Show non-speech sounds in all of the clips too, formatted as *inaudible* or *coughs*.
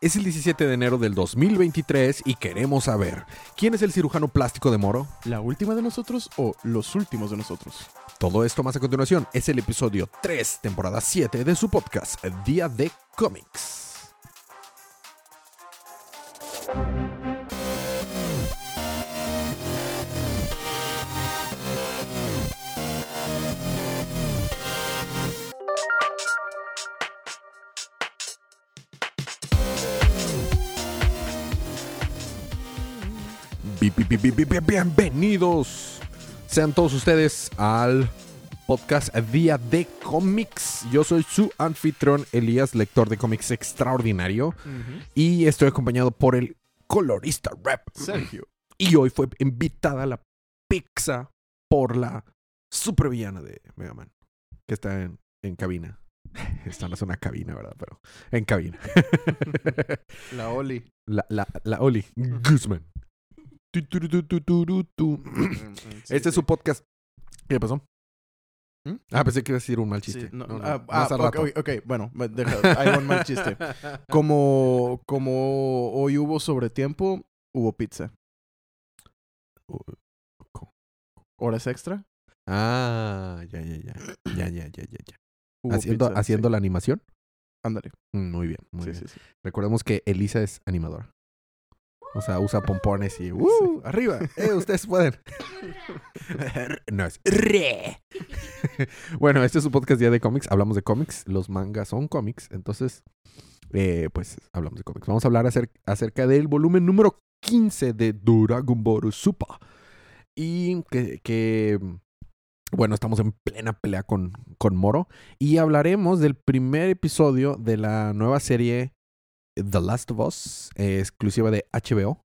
Es el 17 de enero del 2023 y queremos saber, ¿quién es el cirujano plástico de Moro? ¿La última de nosotros o los últimos de nosotros? Todo esto más a continuación es el episodio 3, temporada 7 de su podcast Día de Cómics. Bienvenidos sean todos ustedes al podcast Día de Cómics. Yo soy su anfitrión Elías, lector de cómics extraordinario, y estoy acompañado por el colorista rap Sergio. Y hoy fue invitada a la pizza por la supervillana de Mega Man, que está en, en cabina. Esta no es una cabina, ¿verdad? Pero en cabina. *laughs* La Oli. *laughs* La, la, la Oli Guzman. Tu, tu, tu. Este es su podcast. ¿Qué pasó? ¿Mm? Ah, pensé que iba a decir un mal Sí, chiste. no, No, no, ah, ah, ok, bueno, deja, hay un mal chiste. *laughs* Como, como hoy hubo sobretiempo, hubo pizza. ¿Horas extra? Ah, ya, ya, ya. Ya, ya, ya, ya, ya. *clears throat* Haciendo, pizza, haciendo sí. la animación. Ándale. Mm, Muy bien, muy Sí, bien. sí, sí. Recordemos que Elisa es animadora. O sea, usa pompones y ¡uh! ¡Arriba! ¡Eh, ustedes pueden! *laughs* no, es re. *laughs* bueno, este es su podcast Día de Cómics. Hablamos de cómics. Los mangas son cómics. Entonces, eh, pues hablamos de cómics. Vamos a hablar acer- acerca del volumen número 15 de Dragon Ball Super. Y que, que, bueno, estamos en plena pelea con, con Moro. Y hablaremos del primer episodio de la nueva serie The Last of Us, eh, exclusiva de HBO,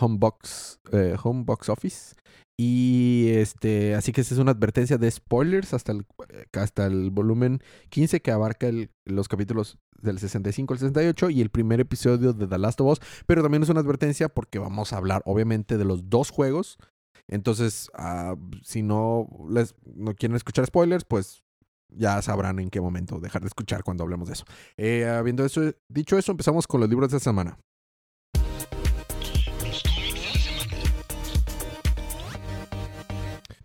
Homebox, eh, Homebox Office. Y este, así que es una advertencia de spoilers hasta el, eh, hasta el volumen 15 que abarca los capítulos del 65 al 68 y el primer episodio de The Last of Us. Pero también es una advertencia porque vamos a hablar obviamente de los dos juegos. Entonces, ah, si no, les, no quieren escuchar spoilers, pues ya sabrán en qué momento dejar de escuchar cuando hablemos de eso. Eh, habiendo eso, dicho eso, empezamos con los libros de esta semana.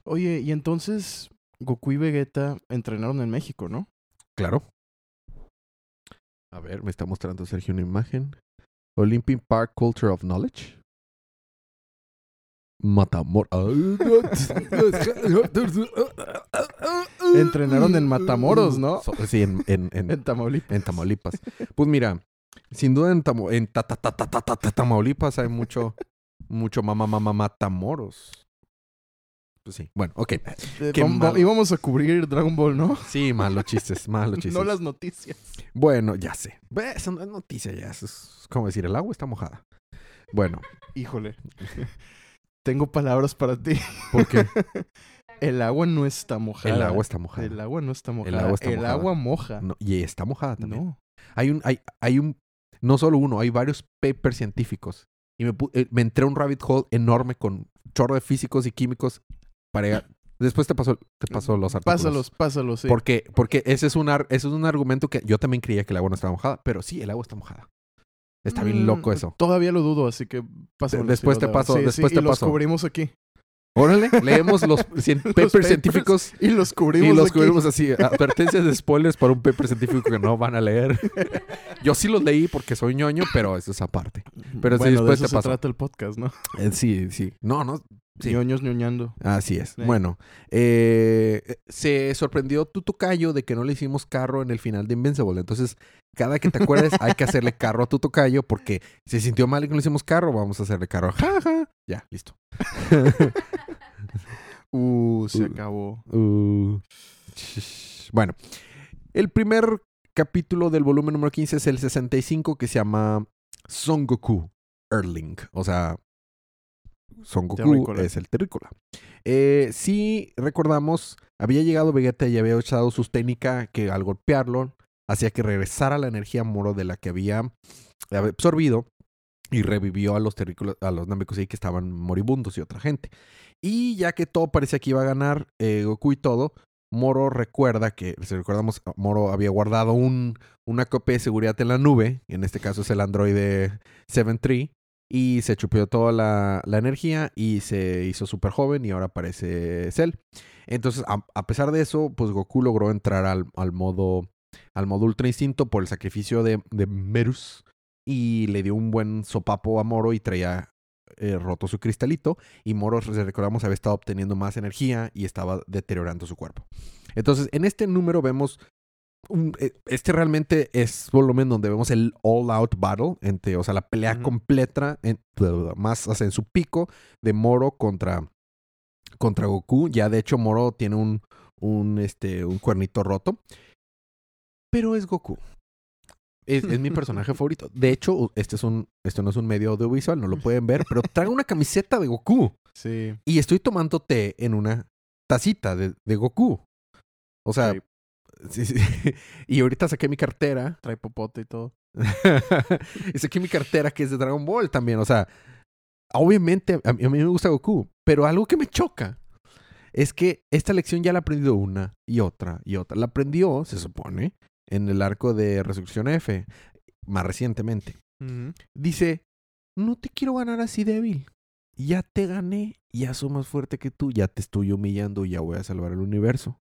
Oye, y entonces Goku y Vegeta entrenaron en México, ¿no? Claro. A ver, me está mostrando Sergio una imagen. Olympic Park Culture of Knowledge. Matamor. *laughs* *laughs* Entrenaron en Matamoros, ¿no? So- Sí, en, en, en, *laughs* En Tamaulipas. en Tamaulipas. Pues mira, sin duda en, Tamo- en ta- ta- ta- ta- ta- ta- ta- Tamaulipas hay mucho, mucho mamá, mamá, matamoros. Pues sí, bueno, ok. Eh, Qué vam- malo. Íbamos a cubrir Dragon Ball, ¿no? Sí, malos chistes, malos *laughs* chistes. No las noticias. Bueno, ya sé. Eso no es noticia ya. Eso es como decir, el agua está mojada. Bueno, Híjole. *laughs* Tengo palabras para ti. porque El agua no está mojada. el agua está mojada. El agua no está mojada. agua está El mojada. agua moja. No, y está mojada también. No. Hay un, hay, hay un, no solo uno, hay varios papers científicos. Y me, eh, me entré a un rabbit hole enorme con chorro de físicos y químicos para... Después te paso, te paso los artículos. Pásalos, pásalos, sí. Porque, porque ese es un ar- ese es un argumento que yo también creía que el agua no estaba mojada, pero sí, el agua está mojada. Está bien Mm, loco eso. Todavía lo dudo, así que pásalos. Después te paso- después y te los paso. cubrimos aquí. Órale, leemos los *laughs* cien- papers, papers. científicos Y los cubrimos y los aquí. cubrimos así. Advertencias de spoilers para un paper científico que no van a leer. *laughs* Yo sí los leí porque soy ñoño, pero eso es aparte. Pero sí, bueno, después de te eso paso. se trata el podcast, ¿no? Eh, sí, sí. No, no. Sí. Ñoños ñoñando. Así es. Sí. Bueno, eh, se sorprendió tu tocayo de que no le hicimos carro en el final de Invincible. Entonces, cada que te acuerdes, hay que hacerle carro a tu tocayo porque se sintió mal y que no le hicimos carro, vamos a hacerle carro. Ja, ja. Ya, listo. *laughs* Uh, se Uh. acabó. Uh, bueno, el primer capítulo del volumen número 15 es el 65 que se llama Son Goku Erling. O sea, Son Goku Terrícola. es el terrícola. Eh, si recordamos, había llegado Vegeta y había usado sus técnicas que al golpearlo hacía que regresara la energía moro de la que había absorbido y revivió a los terrícolas, a los que estaban moribundos y otra gente. Y ya que todo parecía que iba a ganar eh, Goku y todo, Moro recuerda que, si recordamos, Moro había guardado un, una copia de seguridad en la nube, en este caso es el androide 7-3, y se chupió toda la, la, energía y se hizo súper joven y ahora parece Cell. Entonces, a, a, pesar de eso, pues Goku logró entrar al, al modo al modo Ultra Instinto por el sacrificio de, de Merus y le dio un buen sopapo a Moro y traía eh, roto su cristalito y Moro, recordamos, había estado obteniendo más energía y estaba deteriorando su cuerpo. Entonces, en este número vemos un, este realmente es volumen donde vemos el all out battle, entre, o sea, la pelea uh -huh. completa, en, más o sea, en su pico de Moro contra, contra Goku. Ya de hecho, Moro tiene un, un, este, un cuernito roto. Pero es Goku. Es, es, mi personaje favorito. De hecho, este, es un, este no es un medio audiovisual, no lo pueden ver, pero traigo una camiseta de Goku. Sí. Y estoy tomando té en una tacita de, de Goku. O sea, sí. Sí, sí. *laughs* y ahorita saqué mi cartera. Trae popote y todo. *laughs* y saqué mi cartera que es de Dragon Ball también. O sea, obviamente a mí, a mí me gusta Goku, pero algo que me choca es que esta lección ya la ha aprendido una y otra y otra. La aprendió, se supone, en el arco de Resurrección F, más recientemente. Uh -huh. Dice, no te quiero ganar así débil. Ya te gané, ya soy más fuerte que tú, ya te estoy humillando, ya voy a salvar el universo.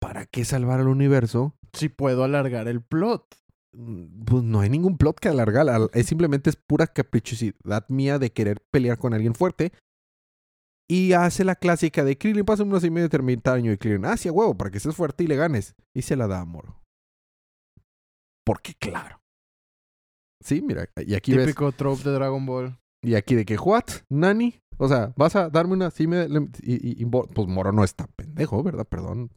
¿Para qué salvar el universo? Si puedo alargar el plot. Pues no hay ningún plot que alargar. Es simplemente es pura caprichosidad mía de querer pelear con alguien fuerte. Y hace la clásica de Krillin, pasa unos y medio de termitaño y Krillin, ah, sí, a huevo, para que seas fuerte y le ganes. Y se la da a Moro. Porque claro. Sí, mira, y aquí Típico ves... trope de Dragon Ball. Y aquí de que, ¿what? ¿Nani? O sea, vas a darme una... Sí, me, y, y, y, pues Moro no está pendejo, ¿verdad? Perdón.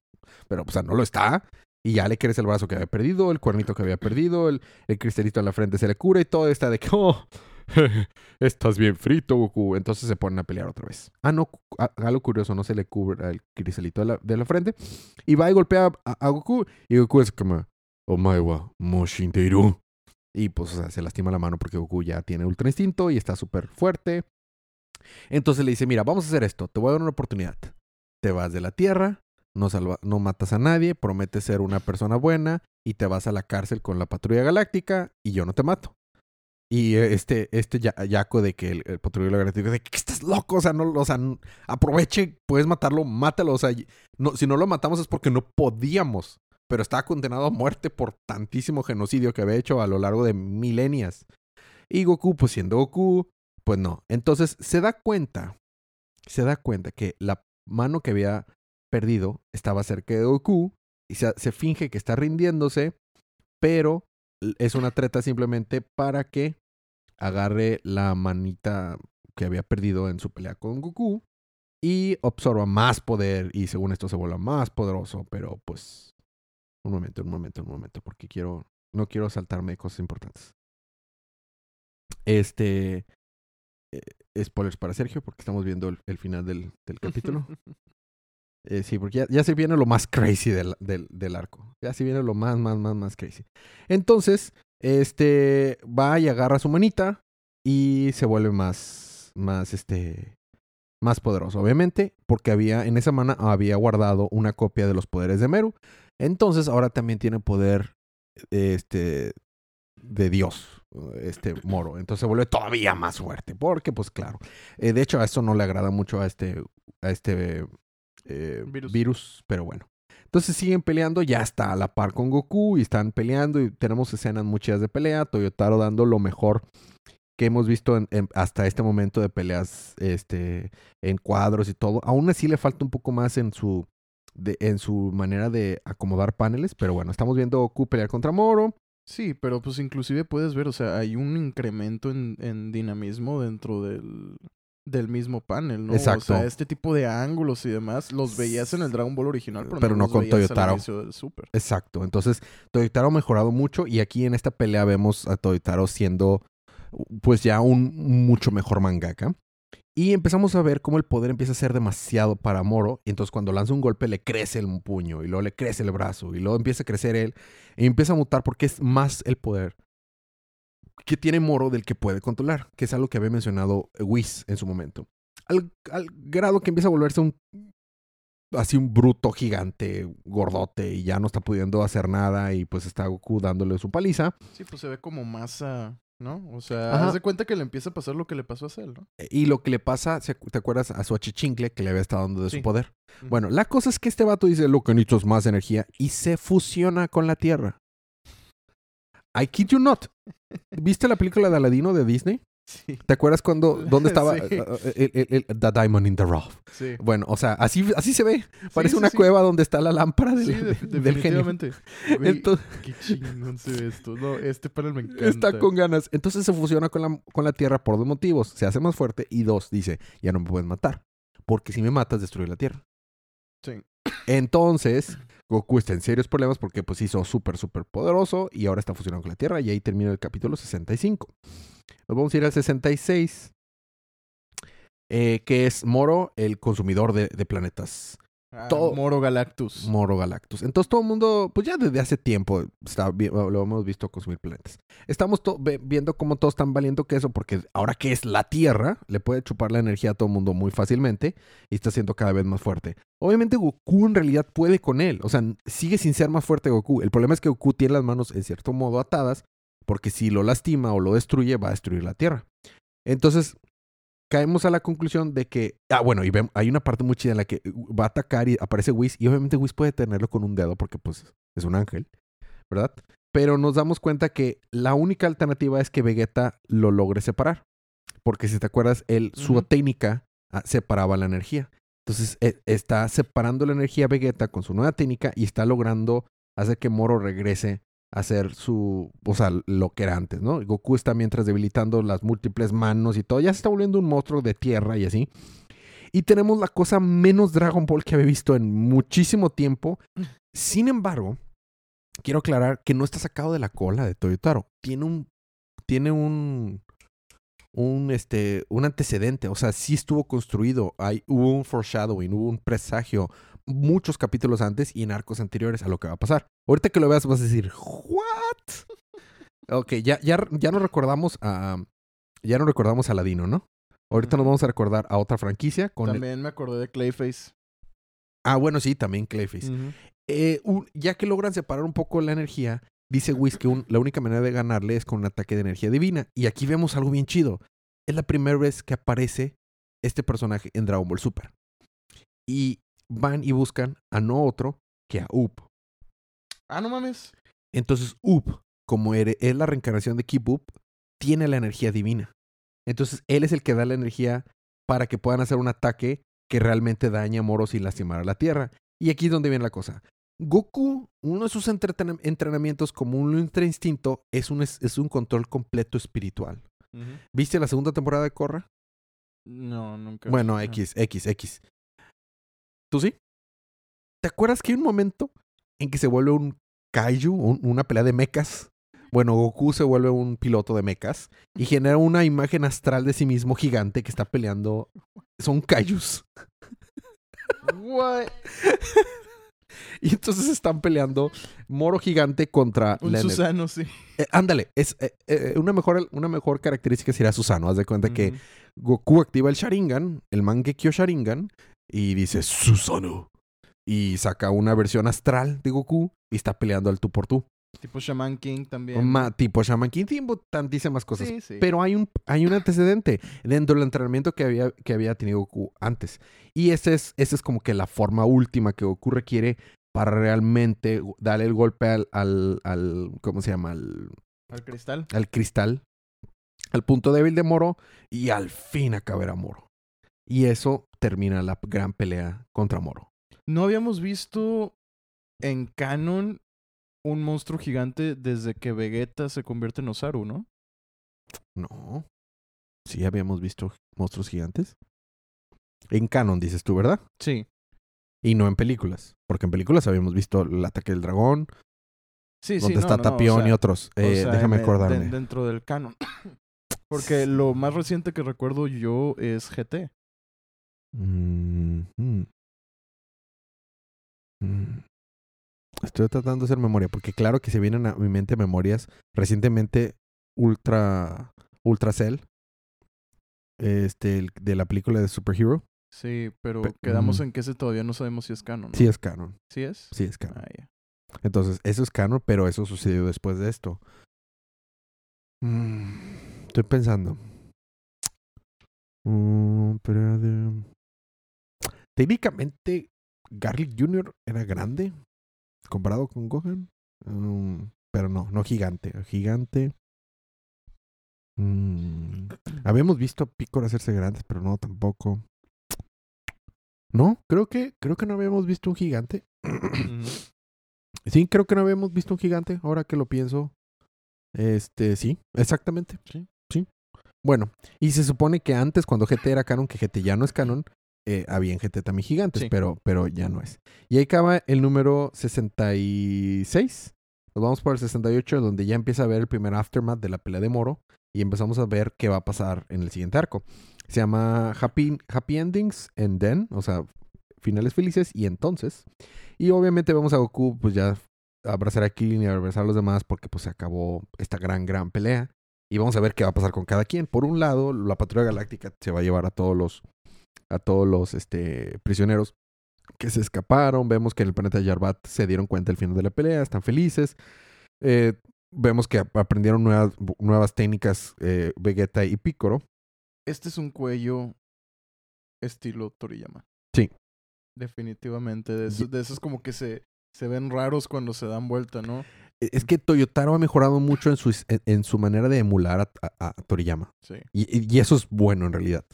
Pero, o sea, no lo está. Y ya le quieres el brazo que había perdido, el cuernito que había perdido, el, el cristalito en la frente se le cura y todo está de que, oh, *laughs* estás bien frito, Goku. Entonces se ponen a pelear otra vez. Ah, no, algo curioso, no se le cubre el cristalito de la, de la frente. Y va y golpea a, a, Goku. Y Goku es como, Omaewa, Moshinteiru. Y pues, o sea, se lastima la mano porque Goku ya tiene ultra instinto y está súper fuerte. Entonces le dice, mira, vamos a hacer esto, te voy a dar una oportunidad. Te vas de la Tierra, no, salva, no matas a nadie, prometes ser una persona buena y te vas a la cárcel con la patrulla galáctica y yo no te mato. Y este, este yaco de que el, el patrullero galáctico de que estás loco, o sea, no, o sea, aproveche, puedes matarlo, mátalo, o sea, no, si no lo matamos es porque no podíamos, pero estaba condenado a muerte por tantísimo genocidio que había hecho a lo largo de milenias. Y Goku, pues siendo Goku, pues no. Entonces se da cuenta, se da cuenta que la mano que había perdido estaba cerca de Goku y se, se, finge que está rindiéndose, pero es una treta simplemente para que agarre la manita que había perdido en su pelea con Goku y absorba más poder y según esto se vuelva más poderoso, pero pues un momento, un momento, un momento, porque quiero no quiero saltarme cosas importantes. Este eh, spoilers para Sergio porque estamos viendo el, el final del, del *laughs* capítulo. Eh, sí, porque ya, ya, se viene lo más crazy del, del, del, arco. Ya se viene lo más, más, más, más crazy. Entonces, este va y agarra su manita y se vuelve más, más, este, más poderoso. Obviamente, porque había, en esa mana había guardado una copia de los poderes de Meru. Entonces, ahora también tiene poder, este, de Dios, este Moro. Entonces se vuelve todavía más fuerte. Porque, pues claro. Eh, de hecho, a eso no le agrada mucho a este, a este eh, virus. virus. pero bueno. Entonces siguen peleando, ya está a la par con Goku y están peleando y tenemos escenas muchas de pelea, Toyotaro dando lo mejor que hemos visto en, en, hasta este momento de peleas este, en cuadros y todo. Aún así le falta un poco más en su, de, en su manera de acomodar paneles, pero bueno, estamos viendo Goku pelear contra Moro. Sí, pero pues inclusive puedes ver, o sea, hay un incremento en, en dinamismo dentro del, del mismo panel, ¿no? Exacto. O sea, este tipo de ángulos y demás los veías en el Dragon Ball original, pero, pero no, no con Toyotaro. Super. Exacto. Entonces, Toyotaro ha mejorado mucho y aquí en esta pelea vemos a Toyotaro siendo pues ya un mucho mejor mangaka. Y empezamos a ver cómo el poder empieza a ser demasiado para Moro. Y entonces cuando lanza un golpe le crece el puño y luego le crece el brazo y luego empieza a crecer él y empieza a mutar porque es más el poder que tiene Moro del que puede controlar, que es algo que había mencionado Whis en su momento. Al, grado que empieza a volverse un así un bruto gigante, gordote, y ya no está pudiendo hacer nada, y pues está Goku dándole su paliza. Sí, pues se ve como masa, ¿no? O sea, Ajá. haz de cuenta que le empieza a pasar lo que le pasó a Cell, ¿no? Y lo que le pasa, ¿se- ¿te acuerdas? A su achichincle que le había estado dando de Sí. su poder. Bueno, la cosa es que este vato dice, lo que necesito es más energía, y se fusiona con la Tierra. I kid you not. *laughs* ¿Viste la película de Aladino de Disney? Sí, ¿Te acuerdas cuando, dónde estaba *laughs* Sí. eh, eh, el, el- el- The Diamond in the Rough? sí. Bueno, o sea, así, así se ve. Parece una cueva donde está la lámpara del, Sí, de- de- del genio. definitivamente. Güey, Entonces, qué chingón se ve esto. No, este panel me encanta. está con ganas. Entonces se fusiona con la, con la Tierra por dos motivos. Se hace más fuerte y dos, dice, ya no me puedes matar. Porque si me matas, destruye la Tierra. Sí. Entonces, Goku está en serios problemas porque pues hizo súper, súper poderoso y ahora está fusionando con la Tierra y ahí termina el capítulo 65. Nos vamos a ir al 66, eh, que es Moro, el consumidor de planetas. Ah, todo- Moro Galactus. Moro Galactus. Entonces todo el mundo, pues ya desde hace tiempo está, lo hemos visto consumir planetas. Estamos viendo cómo todos están valiendo queso porque ahora que es la Tierra, le puede chupar la energía a todo el mundo muy fácilmente y está siendo cada vez más fuerte. Obviamente Goku en realidad puede con él, o sea, sigue sin ser más fuerte Goku. El problema es que Goku tiene las manos en cierto modo atadas porque si lo lastima o lo destruye va a destruir la Tierra. Entonces caemos a la conclusión de que, ah, bueno, y hay una parte muy chida en la que uh, va a atacar y aparece Whis, y obviamente Whis puede tenerlo con un dedo porque pues es un ángel, ¿verdad? Pero nos damos cuenta que la única alternativa es que Vegeta lo logre separar. Porque si te acuerdas, él, su técnica ah, separaba la energía. Entonces eh, está separando la energía Vegeta con su nueva técnica y está logrando hacer que Moro regrese hacer su, o sea, lo que era antes, ¿no? Goku está mientras debilitando las múltiples manos y todo, ya se está volviendo un monstruo de tierra y así. Y tenemos la cosa menos Dragon Ball que había visto en muchísimo tiempo. Sin embargo, quiero aclarar que no está sacado de la cola de Toyotaro. Tiene un, tiene un, un, este, un antecedente. O sea, sí estuvo construido. Hay, hubo un foreshadowing, hubo un presagio muchos capítulos antes y en arcos anteriores a lo que va a pasar. Ahorita que lo veas vas a decir, ¿what? Ok, ya, ya, ya no recordamos a. Ya no recordamos a Ladino, ¿no? Ahorita nos vamos a recordar a otra franquicia con el- También me acordé de Clayface. Ah, bueno, sí, también Clayface. Eh, un- ya que logran separar un poco la energía, dice Whis que un- la única manera de ganarle es con un ataque de energía divina. Y aquí vemos algo bien chido. Es la primera vez que aparece este personaje en Dragon Ball Super. Y van y buscan a no otro que a Up. Ah, no mames. Entonces Up, como es la reencarnación de Keep Up, tiene la energía divina. Entonces él es el que da la energía para que puedan hacer un ataque que realmente daña a Moro sin lastimar a la Tierra. Y aquí es donde viene la cosa. Goku, uno de sus entrenamientos como un ultra instinto es un, es, un control completo espiritual. ¿Viste la segunda temporada de Korra? No, nunca. Bueno, no. X, X, X. ¿Tú sí? ¿Te acuerdas que hay un momento en que se vuelve un kaiju, un- una pelea de mechas? Bueno, Goku se vuelve un piloto de mechas y genera una imagen astral de sí mismo gigante que está peleando. Son kaijus. What? *laughs* Y entonces están peleando Moro gigante contra Un ener- Susano, sí. Eh, ándale, es eh, eh, una mejor una mejor característica sería Susano. Haz de cuenta que. Goku activa el Sharingan, el Mangekyo Sharingan, y dice Susano. Y saca una versión astral de Goku y está peleando al tú por tú. Tipo Shaman King también. Ma- tipo Shaman King, tipo tantísimas cosas. Sí, sí. Pero hay un, hay un antecedente dentro del entrenamiento que había, que había tenido Goku antes. Y ese es, esa es como que la forma última que Goku requiere para realmente darle el golpe al, al, al ¿cómo se llama? Al, Al cristal. al cristal, al punto débil de Moro y al fin acabar a Moro. Y eso termina la gran pelea contra Moro. No habíamos visto en canon un monstruo gigante desde que Vegeta se convierte en Osaru, ¿no? No. Sí, habíamos visto monstruos gigantes. En canon, dices tú, ¿verdad? Sí. Y no en películas. Porque en películas habíamos visto el ataque del dragón, Sí, sí. donde no, está no, no, o Tapión sea, y otros. o Eh, sea, déjame acordarme. de- dentro del canon. *coughs* Porque lo más reciente que recuerdo yo es GT. Mm, mm. Mm. Estoy tratando de hacer memoria, porque claro que se vienen a mi mente memorias. Recientemente, Ultra, Ultra Cell, este, el- de la película de Superhero, Sí, pero Pe- quedamos mm. en que ese todavía no sabemos si es canon. ¿no? Sí es canon. ¿Sí es? Sí es canon. Ah. Entonces, eso es canon, pero eso sucedió después de esto. Estoy pensando. Mm, pero Técnicamente, Garlic Jr. era grande comparado con Gohan. Mm, pero no, no gigante. Gigante. Mm, habíamos visto a Piccolo hacerse grandes, pero no tampoco. No, creo que, creo que no habíamos visto un gigante. *clears throat* Sí, creo que no habíamos visto un gigante, ahora que lo pienso. Este, sí, exactamente. Sí. Sí. Bueno, y se supone que antes, cuando GT era canon, que GT ya no es canon, eh, había en GT también gigantes, Sí. pero, pero ya no es. Y ahí acaba el número 66. Nos vamos por el 68, donde ya empieza a ver el primer aftermath de la pelea de Moro. Y empezamos a ver qué va a pasar en el siguiente arco. Se llama Happy, Happy Endings and Then, o sea, finales felices y entonces. Y obviamente vemos a Goku, pues ya abrazar a Krillin y abrazar a los demás porque pues se acabó esta gran, gran pelea. Y vamos a ver qué va a pasar con cada quien. Por un lado, la patrulla galáctica se va a llevar a todos los, a todos los este, prisioneros que se escaparon. Vemos que en el planeta Yarbat se dieron cuenta al final de la pelea, están felices. Eh, vemos que ap- aprendieron nuevas, nuevas técnicas eh, Vegeta y Piccolo. Este es un cuello estilo Toriyama. Sí. Definitivamente. De esos, de esos como que se, se ven raros cuando se dan vuelta, ¿no? E- Es que Toyotaro ha mejorado mucho en su, en, en su manera de emular a, a- a Toriyama. Sí. Y- y eso es bueno en realidad.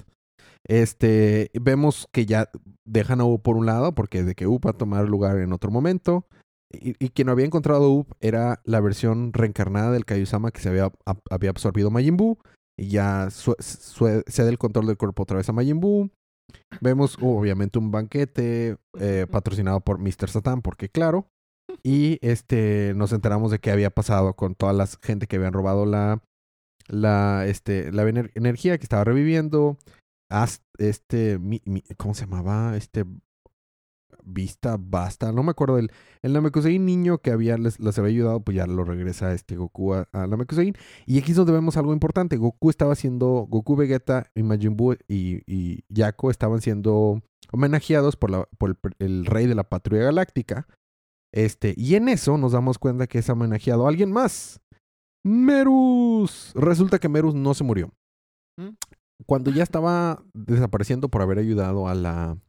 Este, vemos que ya dejan a Up por un lado, porque de que Up va a tomar lugar en otro momento. Y, y quien había encontrado Up era la versión reencarnada del Kaiosama que se había, ab- había absorbido Majin Buu. Y ya su- su- cede el control del cuerpo otra vez a Majin Buu. Vemos obviamente un banquete eh, patrocinado por Mr. Satan, porque claro. Y este nos enteramos de qué había pasado con toda la gente que habían robado la, la, este, la ener- energía que estaba reviviendo. Este, mi- ¿cómo se llamaba? Este, Vista, Basta, no me acuerdo del el Namekusein niño que había, les, les había ayudado, pues ya lo regresa este Goku a, a Namekusein. Y aquí es donde vemos algo importante. Goku estaba siendo, Goku, Vegeta y Majin Buu y, y Yako estaban siendo homenajeados por, la, por el, el rey de la patrulla galáctica. Este, y en eso nos damos cuenta que es homenajeado a alguien más. Merus. Resulta que Merus no se murió. Cuando ya estaba desapareciendo por haber ayudado a la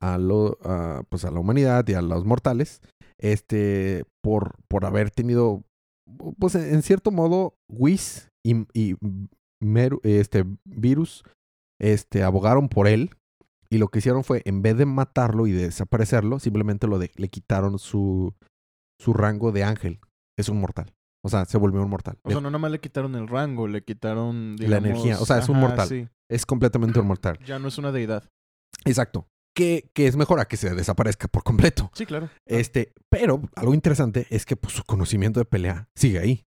a lo, pues a la humanidad y a los mortales, este, por, por haber tenido, pues en, cierto modo, Whis y, este, Virus, este, abogaron por él y lo que hicieron fue, en vez de matarlo y de desaparecerlo, simplemente lo de, le quitaron su, su rango de ángel. Es un mortal. O sea, se volvió un mortal. O sea, no nomás le quitaron el rango, le quitaron La energía, o sea, es un mortal. sí. es completamente un mortal. *clears throat* Ya no es una deidad. Exacto. Que, que es mejor a que se desaparezca por completo. Sí, claro. Este, pero algo interesante es que pues, su conocimiento de pelea sigue ahí.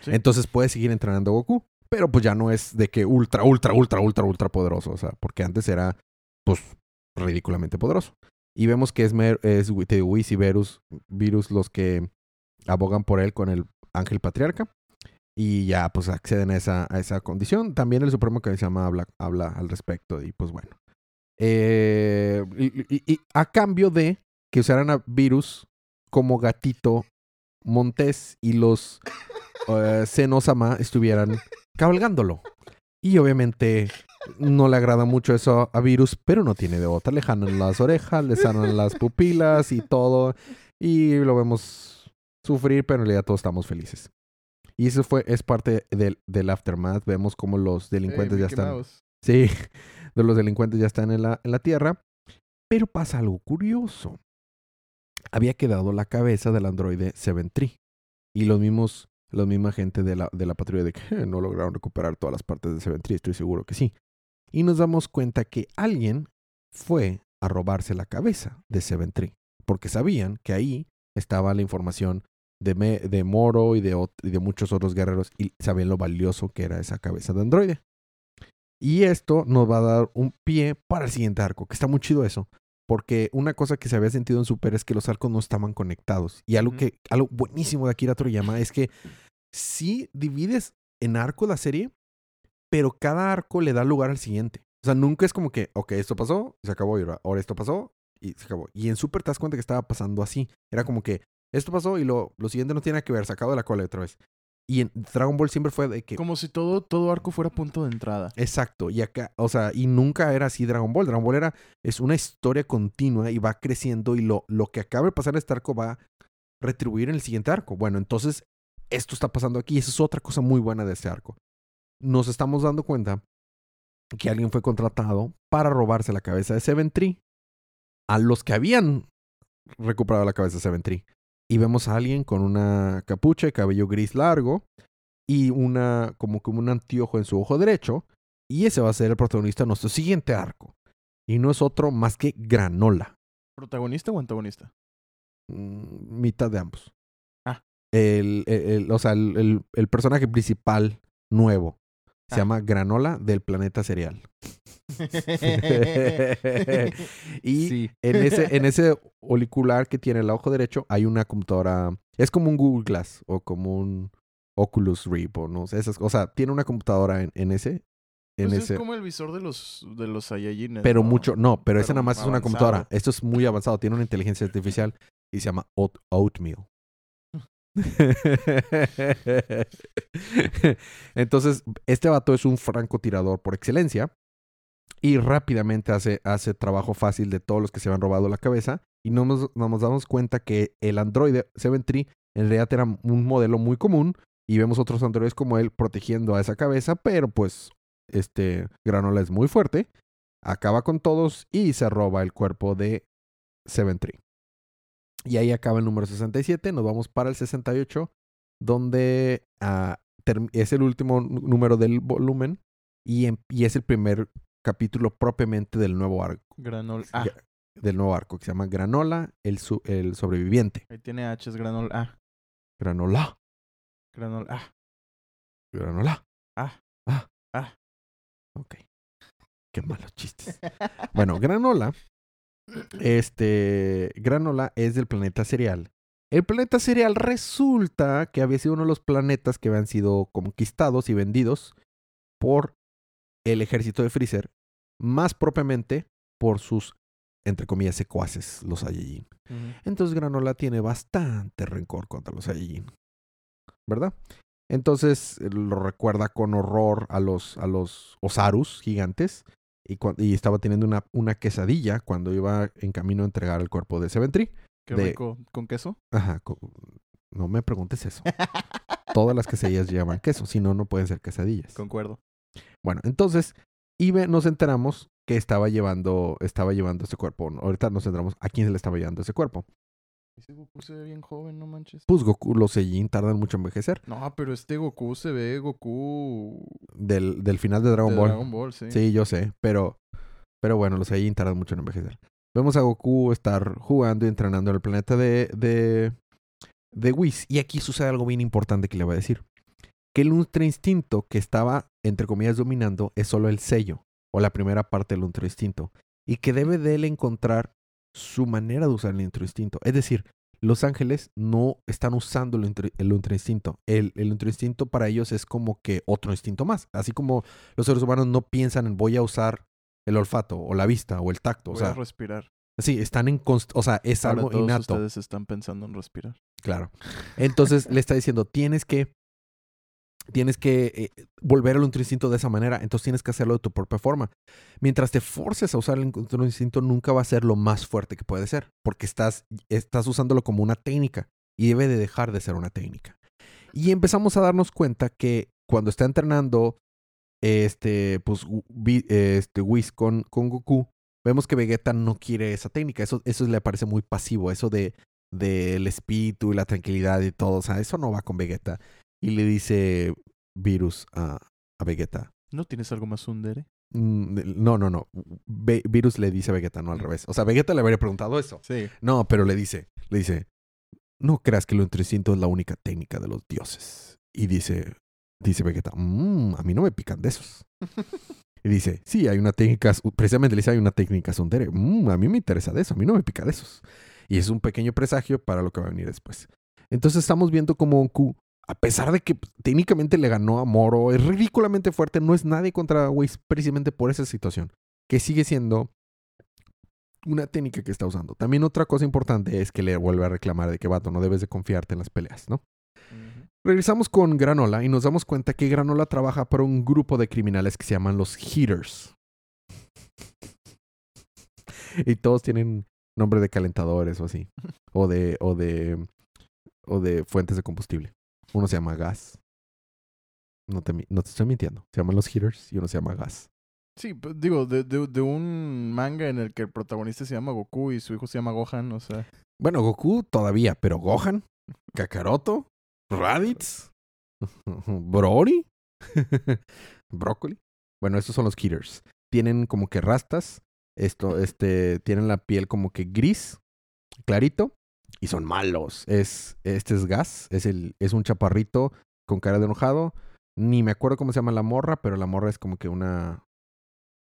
Sí. Entonces puede seguir entrenando a Goku. Pero pues ya no es de que ultra, ultra, ultra, ultra, ultra poderoso. O sea, porque antes era pues ridículamente poderoso. Y vemos que es, es Verus, Virus los que abogan por él con el ángel patriarca. Y ya pues acceden a esa, a esa condición. También el Supremo que se llama habla, habla al respecto. Y pues bueno. Eh, y, a cambio de que usaran a Virus como gatito Montés y los Senosama estuvieran cabalgándolo. Y obviamente no le agrada mucho eso a Virus, pero no tiene de otra. Le jalan las orejas, le sanan las pupilas y todo. Y lo vemos sufrir, pero en realidad todos estamos felices. Y eso fue, es parte del, del aftermath. Vemos como los delincuentes ya están. Mouse. Sí, *laughs* de los delincuentes ya están en la, en la tierra. Pero pasa algo curioso. Había quedado la cabeza del androide Seven Tree. Y los mismos, la misma gente de la, de la patrulla de que "Eh, no lograron recuperar todas las partes de Seven Tree. Estoy seguro que sí. Y nos damos cuenta que alguien fue a robarse la cabeza de Seven Tree. Porque sabían que ahí estaba la información de, Me- de Moro y de, y de muchos otros guerreros. Y sabían lo valioso que era esa cabeza de androide. Y esto nos va a dar un pie para el siguiente arco, que está muy chido eso. Porque una cosa que se había sentido en Super es que los arcos no estaban conectados. Y algo que, algo buenísimo de Akira Toriyama es que sí divides en arco la serie, pero cada arco le da lugar al siguiente. O sea, nunca es como que, ok, esto pasó, se acabó y ahora, ahora esto pasó y se acabó. Y en Super te das cuenta que estaba pasando así. Era como que esto pasó y lo, lo siguiente no tiene que ver, sacado de la cola otra vez. Y en Dragon Ball siempre fue de que... Como si todo, todo arco fuera punto de entrada. Exacto, y acá, o sea, y nunca era así Dragon Ball. Dragon Ball era, es una historia continua y va creciendo y lo, lo que acaba de pasar en este arco va a retribuir en el siguiente arco. Bueno, entonces, esto está pasando aquí. Esa es otra cosa muy buena de este arco. Nos estamos dando cuenta que alguien fue contratado para robarse la cabeza de Seven Tree a los que habían recuperado la cabeza de Seven Tree. Y vemos a alguien con una capucha y cabello gris largo y una como como un anteojo en su ojo derecho. Y ese va a ser el protagonista de nuestro siguiente arco. Y no es otro más que Granola. ¿Protagonista o antagonista? Mm, mitad de ambos. Ah. El, el- el- o sea, el, el- el personaje principal nuevo se Ah. llama Granola del planeta cereal. *laughs* y sí. en ese, en ese auricular que tiene el ojo derecho hay una computadora. Es como un Google Glass o como un Oculus Rift o no sé. Esas, o sea, tiene una computadora en, en ese. En Pues ese es como el visor de los, de los Saiyajines. pero ¿no? mucho. No, pero, ese Pero nada más es una computadora. Esto es muy avanzado. Tiene una inteligencia artificial y se llama Oat- Oatmeal. *laughs* Entonces, este vato es un francotirador por excelencia y rápidamente hace, hace trabajo fácil de todos los que se habían robado la cabeza y no nos, no nos damos cuenta que el androide Seven Tree en realidad era un modelo muy común y vemos otros androides como él protegiendo a esa cabeza, pero pues este Granola es muy fuerte, acaba con todos y se roba el cuerpo de Seven Tree. Y ahí acaba el número 67, nos vamos para el 68, donde ah, es el último nú- número del volumen y, em- y es el primer capítulo propiamente del nuevo arco, Granol. Ah, Gra- del nuevo arco, que se llama Granola, el, su- el sobreviviente. ahí tiene H, es granol. Ah, Granola, granol. Ah, Granola. Ah. Ah. Ah. Ok. Qué malos chistes. Bueno, Granola. Este. Granola es del planeta cereal. El planeta cereal resulta que había sido uno de los planetas que habían sido conquistados y vendidos por el ejército de Freezer, más propiamente por sus, entre comillas, secuaces, los Saiyajin. Entonces Granola tiene bastante rencor contra los Saiyajin. ¿Verdad? Entonces lo recuerda con horror a los, a los Osarus gigantes. Y, estaba teniendo una, una quesadilla cuando iba en camino a entregar el cuerpo de Seven Tree. Qué de- rico. ¿Con queso? Ajá. No me preguntes eso. *laughs* Todas las quesadillas llevan queso, si no, no pueden ser quesadillas. Concuerdo. Bueno, entonces, ve- nos enteramos que estaba llevando, estaba llevando ese cuerpo. Ahorita nos enteramos a quién se le estaba llevando ese cuerpo. Ese Goku se ve bien joven, no manches. Pues Goku, los Saiyajin tardan mucho en envejecer. No, pero este Goku se ve Goku Del, del final de Dragon de Ball. Dragon Ball, sí. Sí, yo sé, pero, pero bueno, los Saiyajin tardan mucho en envejecer. Vemos a Goku estar jugando y entrenando en el planeta de, de, de Whis. Y aquí sucede algo bien importante que le voy a decir. Que el Ultra Instinto que estaba, entre comillas, dominando es solo el sello, o la primera parte del Ultra Instinto. Y que debe de él encontrar su manera de usar el Ultra Instinto. Es decir, los ángeles no están usando el, el. El, el Ultra Instinto para ellos es como que otro instinto más. Así como los seres humanos no piensan en voy a usar el olfato o la vista o el tacto. Voy o sea, a respirar. sí, están en o sea, es Ahora algo todos innato. ustedes están pensando en respirar. Claro. Entonces le está diciendo, tienes que tienes que eh, volver al instinto de esa manera, entonces tienes que hacerlo de tu propia forma. Mientras te forces a usar el instinto, nunca va a ser lo más fuerte que puede ser, porque estás, estás usándolo como una técnica y debe de dejar de ser una técnica. Y empezamos a darnos cuenta que cuando está entrenando este, pues, este, Whis con, con Goku, vemos que Vegeta no quiere esa técnica. Eso, eso le parece muy pasivo, eso de del espíritu y la tranquilidad y todo. O sea, eso no va con Vegeta. Y le dice Virus a, a Vegeta. ¿No tienes algo más undere? Mm, No, no, no. Virus le dice a Vegeta, no al revés. O sea, Vegeta le habría preguntado eso. Sí. No, pero le dice, le dice, no creas que ultra instinto es la única técnica de los dioses. Y dice, dice Vegeta, "Mm, a mí no me pican de esos. *laughs* Y dice, sí, hay una técnica, precisamente le dice, hay una técnica Sundere. "Mm, a mí me interesa de eso, a mí no me pica de esos. Y es un pequeño presagio para lo que va a venir después. Entonces estamos viendo cómo Goku a pesar de que técnicamente le ganó a Moro, es ridículamente fuerte, no es nadie contra Whis precisamente por esa situación, que sigue siendo una técnica que está usando. También otra cosa importante es que le vuelve a reclamar de que, vato, no debes de confiarte en las peleas, ¿no? Regresamos con Granola y nos damos cuenta que Granola trabaja para un grupo de criminales que se llaman los Heaters. *laughs* y todos tienen nombre de calentadores o así. O de, o de, o de fuentes de combustible. Uno se llama gas. No te, no te estoy mintiendo. Se llaman los Heaters y uno se llama gas. Sí, digo, de, de, de, un manga en el que el protagonista se llama Goku y su hijo se llama Gohan, o sea. Bueno, Goku todavía, pero Gohan, Kakaroto, Raditz, *laughs* Broly, *laughs* Brócoli. Bueno, estos son los Heaters. Tienen como que rastas. Esto, este, tienen la piel como que gris, clarito, y son malos. Es, este es Gas, es, el, es un chaparrito con cara de enojado. Ni me acuerdo cómo se llama la morra, pero la morra es como que una,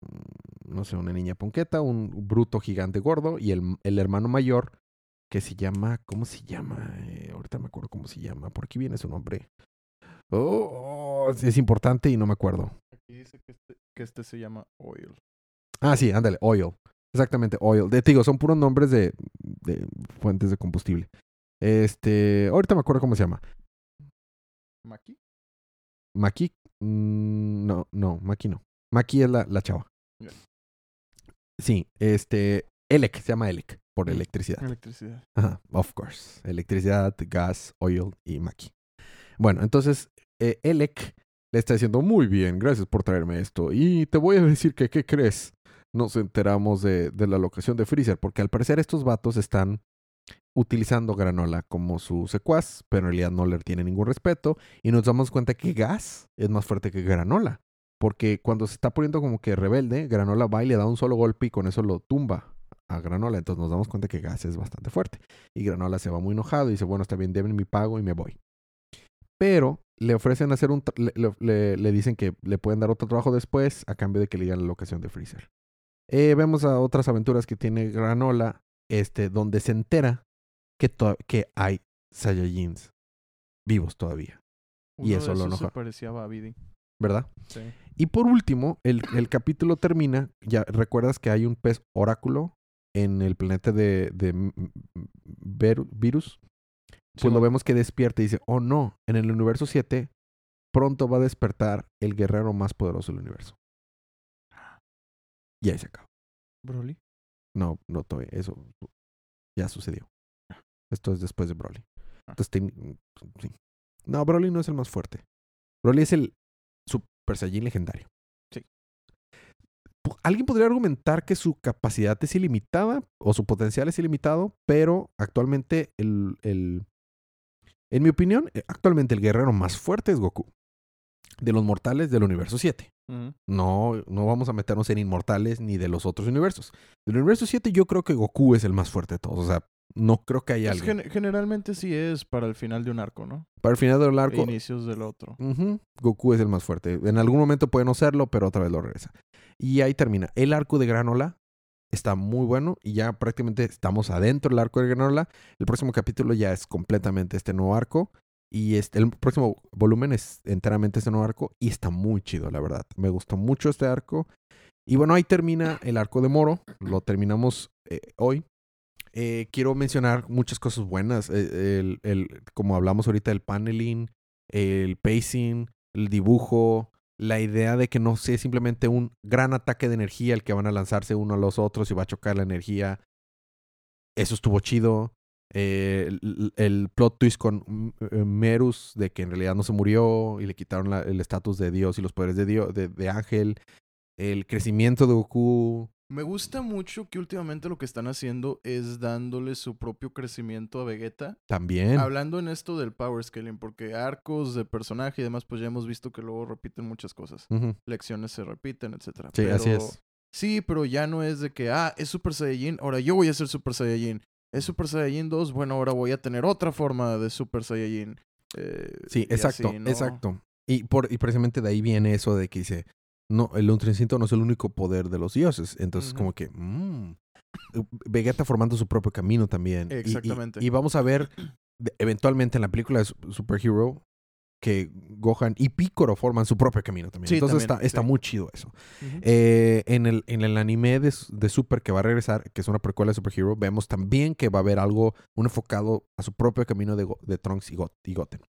mm, no sé, una niña ponqueta, un bruto gigante gordo, y el, el hermano mayor, que se llama, ¿cómo se llama? Eh, ahorita me acuerdo cómo se llama, por aquí viene su nombre. Oh, es importante y no me acuerdo. Aquí dice que este, que este se llama Oil. Ah, sí, ándale, Oil. Exactamente, Oil. De, te digo, son puros nombres de, de fuentes de combustible. Este, ahorita me acuerdo cómo se llama. ¿Maki? Maki, mm, no, no, Maki no. Maki es la, la chava. Sí, este, Elec, se llama Elec, por electricidad. Electricidad. Ajá, of course. Electricidad, gas, oil y Maki. Bueno, entonces, eh, Elec le está diciendo, muy bien, gracias por traerme esto. Y te voy a decir que, ¿qué crees? Nos enteramos de, de la locación de Freezer, porque al parecer estos vatos están utilizando Granola como su secuaz, pero en realidad no le tiene ningún respeto. Y nos damos cuenta que Gas es más fuerte que Granola. Porque cuando se está poniendo como que rebelde, Granola va y le da un solo golpe y con eso lo tumba a Granola. Entonces nos damos cuenta que Gas es bastante fuerte. Y Granola se va muy enojado y dice, bueno, está bien, deben mi pago y me voy. Pero le ofrecen hacer un... Le, le, le, dicen que le pueden dar otro trabajo después a cambio de que le digan la locación de Freezer. Eh, vemos a otras aventuras que tiene Granola, este, donde se entera que, que hay Saiyajins vivos todavía. Uno y eso de lo enoja. se parecía a Babidi. ¿Verdad? Sí. Y por último, el, el, capítulo termina. Ya recuerdas que hay un pez oráculo en el planeta de, de Ver, Virus. Pues lo vemos que despierta y dice: Oh no, en el universo 7 pronto va a despertar el guerrero más poderoso del universo. Y ahí se acaba. ¿Broly? No, no, todavía. Eso ya sucedió. Esto es después de Broly. Entonces, sí. No, Broly no es el más fuerte. Broly es el Super Saiyan legendario. Sí. Alguien podría argumentar que su capacidad es ilimitada o su potencial es ilimitado, pero actualmente el, el en mi opinión, eh, actualmente el guerrero más fuerte es Goku. De los mortales del universo 7. Uh -huh. No, no vamos a meternos en inmortales ni de los otros universos. Del universo 7 yo creo que Goku es el más fuerte de todos. O sea, no creo que haya pues. Gen generalmente sí es para el final de un arco, ¿no? Para el final del arco. Inicios del otro. Uh -huh, Goku es el más fuerte. En algún momento puede no serlo, pero otra vez lo regresa. Y ahí termina. El arco de Granola está muy bueno y ya prácticamente estamos adentro del arco de Granola. El próximo capítulo ya es completamente este nuevo arco. Y este, el próximo volumen es enteramente este nuevo arco y está muy chido, la verdad. Me gustó mucho este arco. Y bueno, ahí termina el arco de Moro. Lo terminamos eh, hoy. Eh, quiero mencionar muchas cosas buenas. Eh, el, el, como hablamos ahorita, el paneling, el pacing, el dibujo, la idea de que no sea simplemente un gran ataque de energía el que van a lanzarse uno a los otros y va a chocar la energía. Eso estuvo chido. Eh, el, el, plot twist con Merus de que en realidad no se murió y le quitaron la, el estatus de Dios y los poderes de Dios, de, de, Ángel. El crecimiento de Goku. Me gusta mucho que últimamente lo que están haciendo es dándole su propio crecimiento a Vegeta. También. Hablando en esto del power scaling, porque arcos de personaje y demás, pues ya hemos visto que luego repiten muchas cosas. Uh -huh. Lecciones se repiten, etcétera. Sí, pero, así es. Sí, pero ya no es de que, ah, es Super Saiyajin, ahora yo voy a ser Super Saiyajin. Es Super Saiyajin 2, bueno, ahora voy a tener otra forma de Super Saiyajin. Eh, sí, exacto, así, ¿no? exacto. Y, por, y precisamente de ahí viene eso de que dice, no, el Ultra Instinto no es el único poder de los dioses. Entonces, uh -huh. como que, mmm, Vegeta formando su propio camino también. Exactamente. Y, y, y, vamos a ver eventualmente en la película de Super Hero, que Gohan y Piccolo forman su propio camino también. Sí, Entonces también, está, está sí. muy chido eso. Eh, en, el, en el anime de, de Super que va a regresar, que es una precuela de Super Hero, vemos también que va a haber algo, un enfocado a su propio camino de, de Trunks y, Got- y Goten.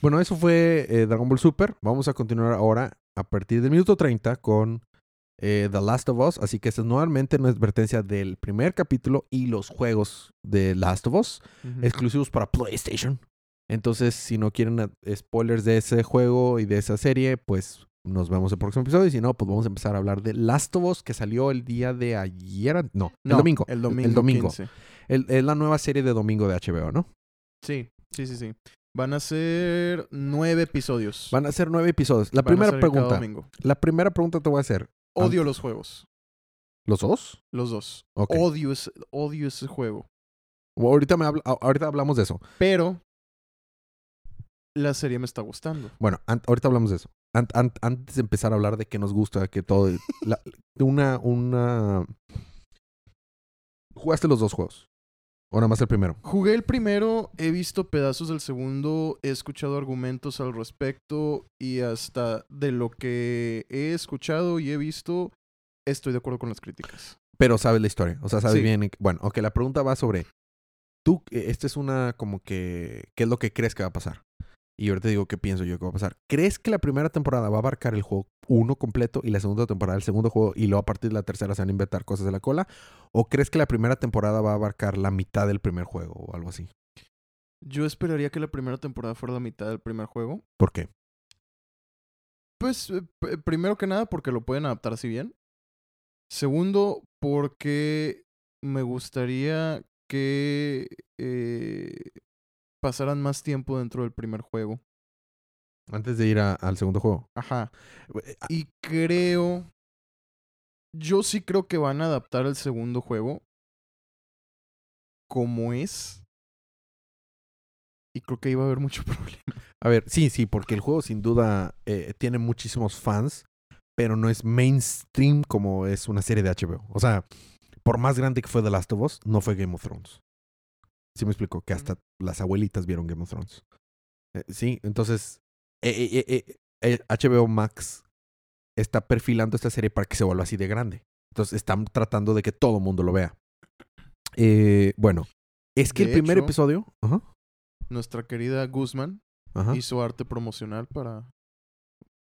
Bueno, eso fue eh, Dragon Ball Super. Vamos a continuar ahora a partir del minuto 30 con eh, The Last of Us. Así que esta es nuevamente una advertencia del primer capítulo y los juegos de Last of Us exclusivos para PlayStation. Entonces, si no quieren spoilers de ese juego y de esa serie, pues nos vemos el próximo episodio. Y si no, pues vamos a empezar a hablar de Last of Us, que salió el día de ayer. No, el domingo. El domingo. El domingo. 15. El- es la nueva serie de domingo de HBO, ¿no? Sí, sí, sí, sí. Van a ser nueve episodios. Van a ser nueve episodios. La Van primera pregunta. La primera pregunta te voy a hacer. Odio los juegos. ¿Los dos? Los dos. Odio, ese, odio ese juego. Ahorita, me a- ahorita hablamos de eso. Pero la serie me está gustando. Bueno, ahorita hablamos de eso. An- an- antes de empezar a hablar de que nos gusta, que todo. la- una, una. ¿Jugaste los dos juegos? ¿O nada más el primero? Jugué el primero, he visto pedazos del segundo, he escuchado argumentos al respecto y hasta de lo que he escuchado y he visto, estoy de acuerdo con las críticas. Pero sabes la historia. O sea, sabes Sí. bien. en- Bueno, ok, la pregunta va sobre. Tú, eh, esta es una como que. ¿Qué es lo que crees que va a pasar? Y ahorita digo qué pienso yo que va a pasar. ¿Crees que la primera temporada va a abarcar el juego uno completo y la segunda temporada el segundo juego y luego a partir de la tercera se van a inventar cosas de la cola? ¿O crees que la primera temporada va a abarcar la mitad del primer juego o algo así? Yo esperaría que la primera temporada fuera la mitad del primer juego. ¿Por qué? Pues, eh, p- primero que nada, porque lo pueden adaptar así bien. Segundo, porque me gustaría que eh, pasaran más tiempo dentro del primer juego. Antes de ir a- al segundo juego. Ajá. Eh, Y creo. Yo sí creo que van a adaptar el segundo juego como es. Y creo que va a haber mucho *laughs* problema. A ver, sí, sí, porque el juego sin duda eh, tiene muchísimos fans, pero no es mainstream como es una serie de HBO. O sea, por más grande que fue The Last of Us, no fue Game of Thrones. Sí me explico, que hasta las abuelitas vieron Game of Thrones. Eh, sí, entonces eh, eh, eh, HBO Max está perfilando esta serie para que se vuelva así de grande. Entonces están tratando de que todo el mundo lo vea. Bueno, es que De el primer hecho- episodio... Nuestra querida Guzman ajá. hizo arte promocional para,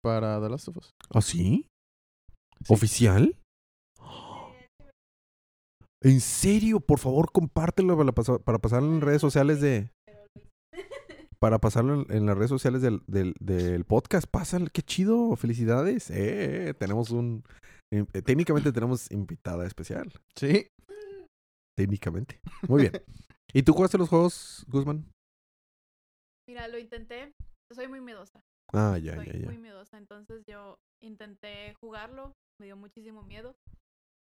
para The Last of Us. ¿Ah, sí? Sí. ¿Oficial? ¿En serio? Por favor, compártelo para, pasar, para pasarlo en redes sociales de... Para pasarlo en, en las redes sociales del, del, del podcast. Pásale, qué chido. Felicidades. Eh, tenemos un... eh, técnicamente tenemos invitada especial. Sí. Técnicamente. Muy bien. *laughs* ¿Y tú jugaste los juegos, Guzmán? Mira, lo intenté. Soy muy miedosa. Ah, ya, soy ya, ya. muy miedosa. Entonces yo intenté jugarlo. Me dio muchísimo miedo.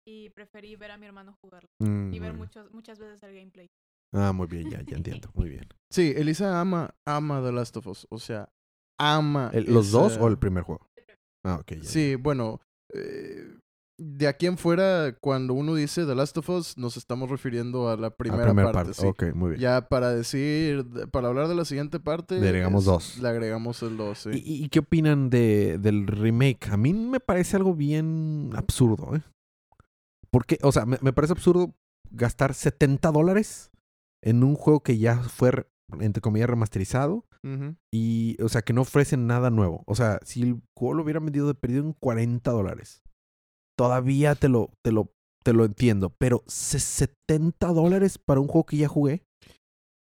Y preferí ver a mi hermano jugarlo. Mm, Y ver muchos, muchas veces el gameplay. Ah, muy bien, ya, ya entiendo. *laughs* Muy bien. Sí, Elisa ama, ama The Last of Us. O sea, ama. El- ¿Los dos o el primer juego? Ah, ok. ya, ya. Sí, bueno. eh, de aquí en fuera, cuando uno dice The Last of Us, nos estamos refiriendo a la primera, primera parte. sí. Ok, muy bien. Ya para decir, para hablar de la siguiente parte. Le agregamos es- dos. Le agregamos el 2, sí. ¿Y, y qué opinan de, del remake? A mí me parece algo bien absurdo, ¿eh? Porque, o sea, me, me parece absurdo gastar 70 dólares en un juego que ya fue, re- entre comillas, remasterizado. Y, o sea, que no ofrecen nada nuevo. O sea, si el juego lo hubieran vendido de perdido en 40 dólares, todavía te lo, te lo, te lo entiendo. Pero se- 70 dólares para un juego que ya jugué.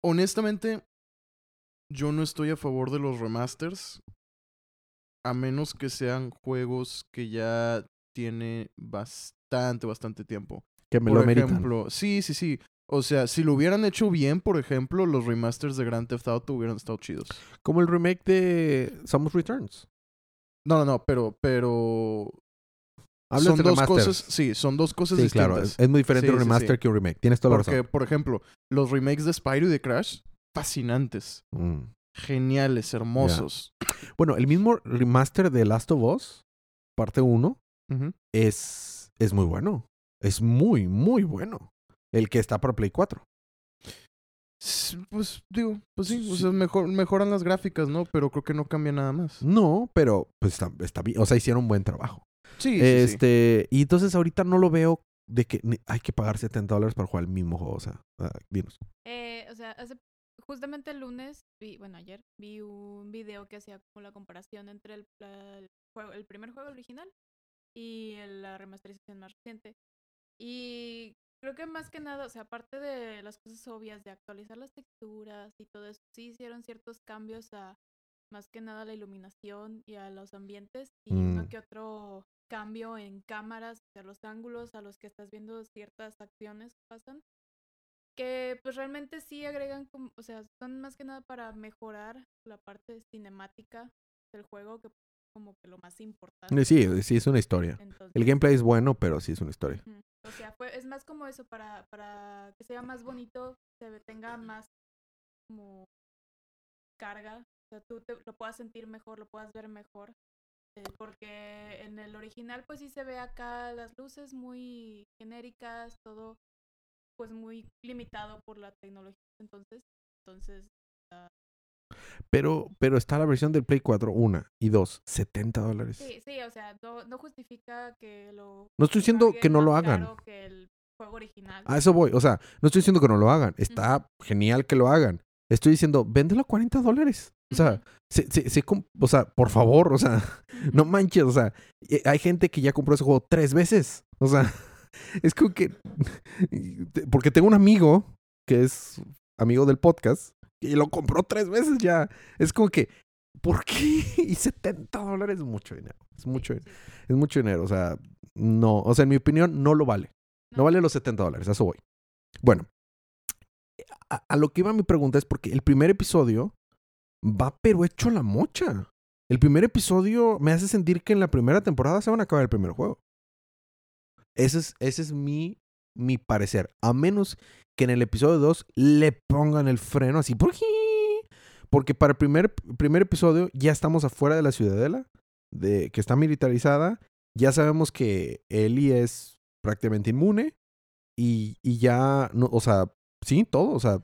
Honestamente, yo no estoy a favor de los remasters. A menos que sean juegos que ya tiene bastante, bastante tiempo. Que me por lo meritan. ejemplo, sí, sí, sí. O sea, si lo hubieran hecho bien, por ejemplo, los remasters de Grand Theft Auto hubieran estado chidos. Como el remake de Samus Returns. No, no, no, pero, pero son de dos cosas, sí, son dos cosas Sí, distintas. claro. Es, es muy diferente Sí, un remaster sí. que un remake. Tienes toda la Porque, razón. por ejemplo, los remakes de Spyro y de Crash, fascinantes, Mm. geniales, hermosos. Bueno, el mismo remaster de Last of Us, parte 1, Ujú. es, es muy bueno. Es muy, muy bueno. El que está para Play 4. S- Pues digo, pues sí, o Sí. sea, mejor, mejoran las gráficas, ¿no? Pero creo que no cambia nada más. No, pero pues está, está bien. O sea, hicieron un buen trabajo. Sí, sí, sí. este, y entonces ahorita no lo veo de que hay que pagar 70 dólares para jugar el mismo juego. O sea, dinos. Eh, o sea, hace, justamente el lunes, vi, bueno, ayer vi un video que hacía como la comparación entre el, la- el juego, el primer juego original y la remasterización más reciente. Y creo que más que nada, o sea, aparte de las cosas obvias de actualizar las texturas y todo eso, sí hicieron ciertos cambios a más que nada la iluminación y a los ambientes y uno Mm. que otro cambio en cámaras, o sea, los ángulos a los que estás viendo ciertas acciones que pasan que pues realmente sí agregan, o sea, son más que nada para mejorar la parte cinemática del juego, que como que lo más importante. Eh, Sí, sí, es una historia. Entonces, El gameplay es bueno, pero sí es una historia. o sea, fue, es más como eso, para, para que sea más bonito, se tenga más como carga, o sea, tú te, lo puedas sentir mejor, lo puedas ver mejor. eh, porque en el original pues sí se ve acá las luces muy genéricas, todo pues muy limitado por la tecnología entonces entonces Pero, pero está la versión del Play 4, una. Y dos, 70 dólares. sí sí o sea no, no justifica que lo No estoy diciendo que no lo hagan. que el juego original A eso voy. O sea, no estoy diciendo que no lo hagan. Está genial que lo hagan. Estoy diciendo, véndelo a 40 dólares. O sea, se, se, se com- o sea, por favor, o sea, *laughs* no manches, o sea, hay gente que ya compró ese juego tres veces. O sea, *laughs* es como que. *laughs* Porque tengo un amigo que es amigo del podcast y lo compró tres veces ya. Es como que, ¿por qué? *laughs* Y 70 dólares es mucho dinero. Es mucho, es mucho dinero. O sea, no. O sea, en mi opinión, no lo vale. No No. vale los 70 dólares, a eso voy. Bueno, a, a lo que iba mi pregunta es porque el primer episodio va pero hecho la mocha. El primer episodio me hace sentir que en la primera temporada se van a acabar el primer juego. Ese es, ese es mi, mi parecer. A menos que en el episodio 2 le pongan el freno así. ¿Por qué? Porque para el primer, primer episodio ya estamos afuera de la ciudadela, de, que está militarizada. Ya sabemos que Ellie es prácticamente inmune. Y, y ya, no, o sea, sí, todo. O sea,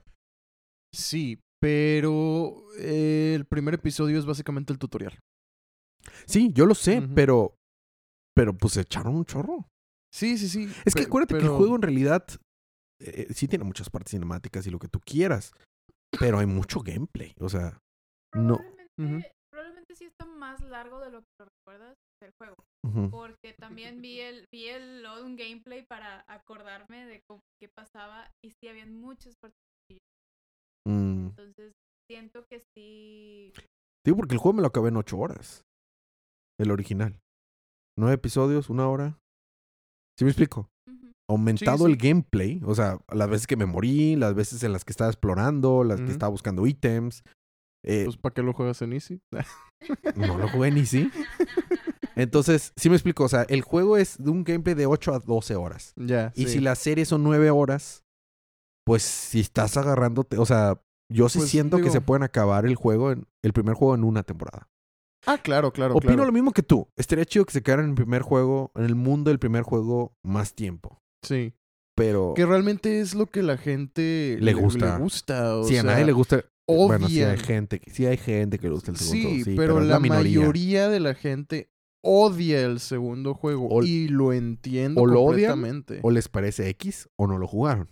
Sí, pero eh, el primer episodio es básicamente el tutorial. sí, yo lo sé, pero, pero pues echaron un chorro. Sí, sí, sí. Es que acuérdate que el juego en realidad eh, sí tiene muchas partes cinemáticas y lo que tú quieras, pero hay mucho gameplay. O sea, no. Probablemente, probablemente sí está más largo de lo que lo recuerdas del juego. Porque también vi el, vi el un gameplay para acordarme de cómo, qué pasaba y sí habían muchas partes. Mm. Entonces siento que sí. Digo porque el juego me lo acabé en ocho horas. El original. Nueve episodios, una hora. ¿Sí me explico? Aumentado Sí, sí. el gameplay. O sea, las veces que me morí, las veces en las que estaba explorando, las que estaba buscando ítems. Eh, Pues, ¿para qué lo juegas en Easy? no lo jugué ni sí. *laughs* Entonces, sí me explico. O sea, el juego es de un gameplay de 8 a 12 horas. ya. Y sí. si la serie son 9 horas, pues si estás agarrándote, o sea, yo sí Pues, siento que se pueden acabar el juego, en, el primer juego en una temporada. Ah, claro, claro. Opino claro. lo mismo que tú. Estaría chido que se quedaran en el primer juego, en el mundo del primer juego, más tiempo. Sí. Pero Que realmente es lo que la gente Le gusta. Le gusta o si a nadie le gusta, bueno, sí hay gente, que- sí hay gente que le gusta el segundo. Sí, Sí, pero, la, mayoría de la gente odia el segundo juego. O- y lo entiendo o lo odian, completamente. O les parece X o no lo jugaron.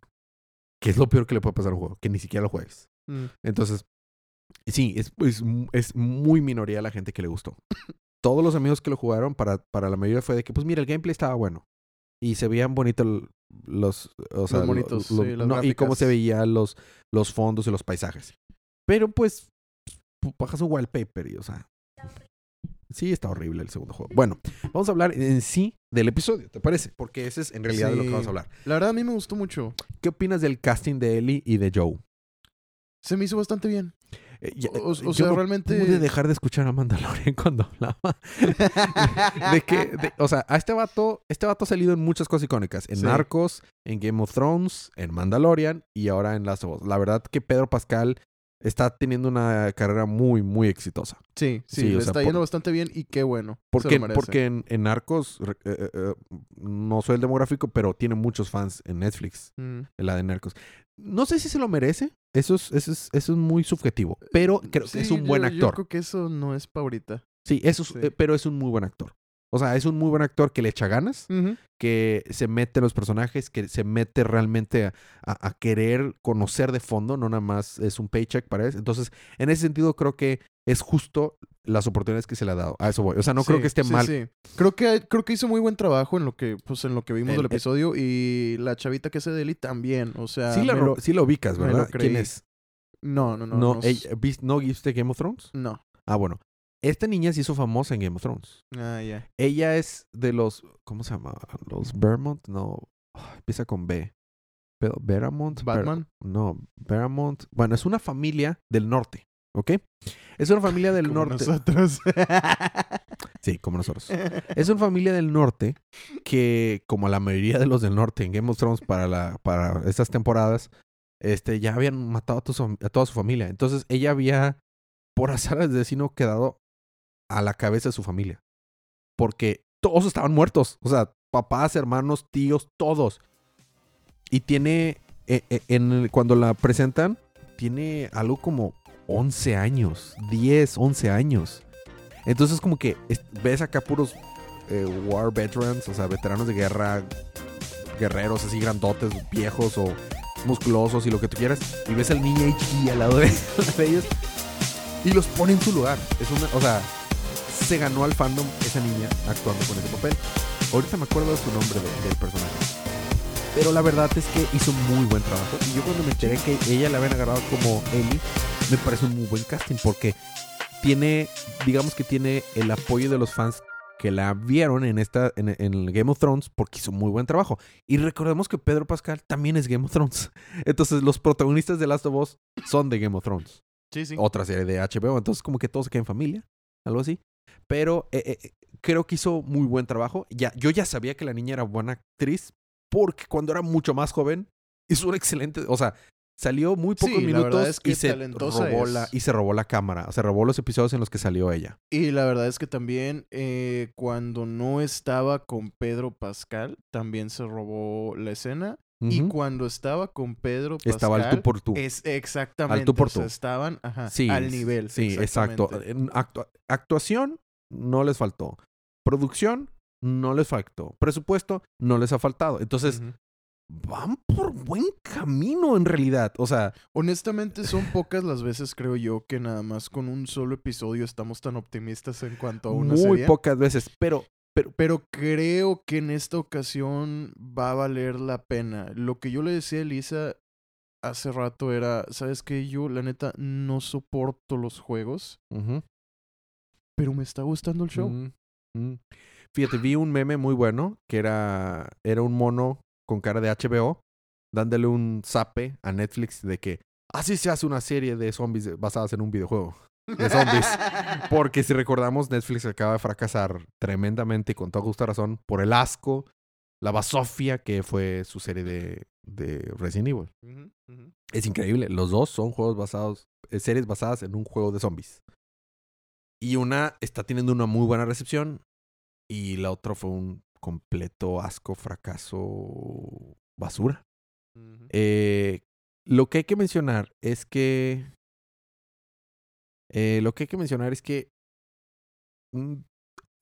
Que es lo peor que le puede pasar a un juego, que ni siquiera lo juegues. Mm. Entonces, sí, es, es, es muy minoría la gente que le gustó. Todos los amigos que lo jugaron, para, para la mayoría fue de que, pues mira, el gameplay estaba bueno. Y se veían bonitos los, o sea, lo- sí, no, y cómo se veían los, los fondos y los paisajes. Pero pues, pu- bajas un wallpaper y, o sea, sí está horrible el segundo juego. Bueno, vamos a hablar en sí del episodio, ¿te parece? Porque ese es en realidad de lo que vamos a hablar. La verdad a mí me gustó mucho. ¿Qué opinas del casting de Ellie y de Joe? Se me hizo bastante bien. Eh, ya- O- o yo sea, no realmente- pude dejar de escuchar a Mandalorian *laughs* cuando hablaba. de que, de- o sea, a este vato, este vato ha salido en muchas cosas icónicas. En Sí. Narcos, en Game of Thrones, en Mandalorian y ahora en Last of Us. La verdad que Pedro Pascal está teniendo una carrera muy, muy exitosa. Sí, sí, Sí, o le sea, está por- yendo bastante bien y qué bueno. Porque, porque en, en eh, eh, eh, no soy el demográfico, pero tiene muchos fans en Netflix, Mm. la de Narcos. No sé si se lo merece, Eso es, eso es, eso es muy subjetivo. Pero creo que es un buen yo- Yo actor. creo que eso no es pa' ahorita. Sí, eso es- Sí. eh, pero es un muy buen actor. O sea, es un muy buen actor que le echa ganas, que se mete en los personajes, que se mete realmente a, a- a querer conocer de fondo, no nada más es un paycheck para él. Entonces, en ese sentido, creo que es justo las oportunidades que se le ha dado. A eso voy. O sea, no creo Sí, que esté sí, mal. sí. Creo que creo que hizo muy buen trabajo en lo que pues en lo que vimos El- del el- episodio y la chavita que hace de Eli también, o sea, sí, la lo- sí lo ubicas, ¿verdad? ¿Quién es? no, no, no, No, no, ella- ¿vis- ¿no viste Game of Thrones? no. Ah, bueno. Esta niña se hizo famosa en Game of Thrones. Ah, ya. Ella es de los. ¿Cómo se llama? Los Vermont. No. ah, Empieza con B. Veramont. Ver- Batman. no, Veramont. Bueno, es una familia del norte. ¿Ok? Es una familia del Como norte. nosotros. *laughs* Sí, como nosotros. Es una familia del norte que, como la mayoría de los del norte en Game of Thrones para, la, para estas temporadas, este, ya habían matado a, tu fam- a toda su familia. Entonces ella había, por azar del destino, quedado a la cabeza de su familia. Porque todos estaban muertos. O sea, papás, hermanos, tíos, todos. Y tiene, eh, eh, en el- cuando la presentan, tiene algo como 11 años, 10, 11 años. Entonces como que es- ves acá puros eh, war veterans, o sea, veteranos de guerra, guerreros así grandotes, viejos o musculosos y lo que tú quieras. Y ves al niño chiquilla al lado de, *laughs* de ellos y los pone en su lugar. Es una, o sea, se ganó al fandom esa niña actuando con ese papel. Ahorita me acuerdo de su nombre de- del personaje. Pero la verdad es que hizo muy buen trabajo. Y yo cuando me enteré que ella la habían agarrado como Ellie, me parece un muy buen casting porque tiene, digamos que tiene el apoyo de los fans que la vieron en esta en, en Game of Thrones porque hizo muy buen trabajo. Y recordemos que Pedro Pascal también es Game of Thrones. *laughs* Entonces los protagonistas de Last of Us son de Game of Thrones. Sí, sí. Otra serie de HBO. Entonces como que todos se quedan en familia. Algo así. Pero eh, eh, creo que hizo muy buen trabajo. Ya, yo ya sabía que la niña era buena actriz porque cuando era mucho más joven hizo un excelente... O sea, salió muy pocos Sí, minutos es que y, se robó es. la, y se robó la cámara. Se robó los episodios en los que salió ella. Y la verdad es que también eh, cuando no estaba con Pedro Pascal, también se robó la escena. Y cuando estaba con Pedro Pascal, Estaba al tú por tú. es exactamente, Al tú por o sea, tú. estaban ajá, Sí, al nivel. Sí, exacto. actuación no les faltó. Producción no les faltó. Presupuesto no les ha faltado. Entonces. Van por buen camino en realidad. O sea, Honestamente, son pocas las veces, creo yo, que nada más con un solo episodio estamos tan optimistas en cuanto a una muy serie. pocas veces. Pero, Pero creo que en esta ocasión va a valer la pena. Lo que yo le decía a Elisa hace rato era, ¿sabes qué? Yo, la neta, no soporto los juegos, pero me está gustando el show. mm, mm. fíjate, vi un meme muy bueno que era, era un mono con cara de HBO dándole un zape a Netflix de que así se hace una serie de zombies basadas en un videojuego. de zombies. *laughs* Porque si recordamos, Netflix acaba de fracasar tremendamente y con toda justa razón por el asco, la basofia que fue su serie de, de Resident Evil. Es increíble. Los dos son juegos basados, eh, series basadas en un juego de zombies. Y una está teniendo una muy buena recepción y la otra fue un completo asco, fracaso, basura. Eh, lo que hay que mencionar es que. eh, lo que hay que mencionar es que.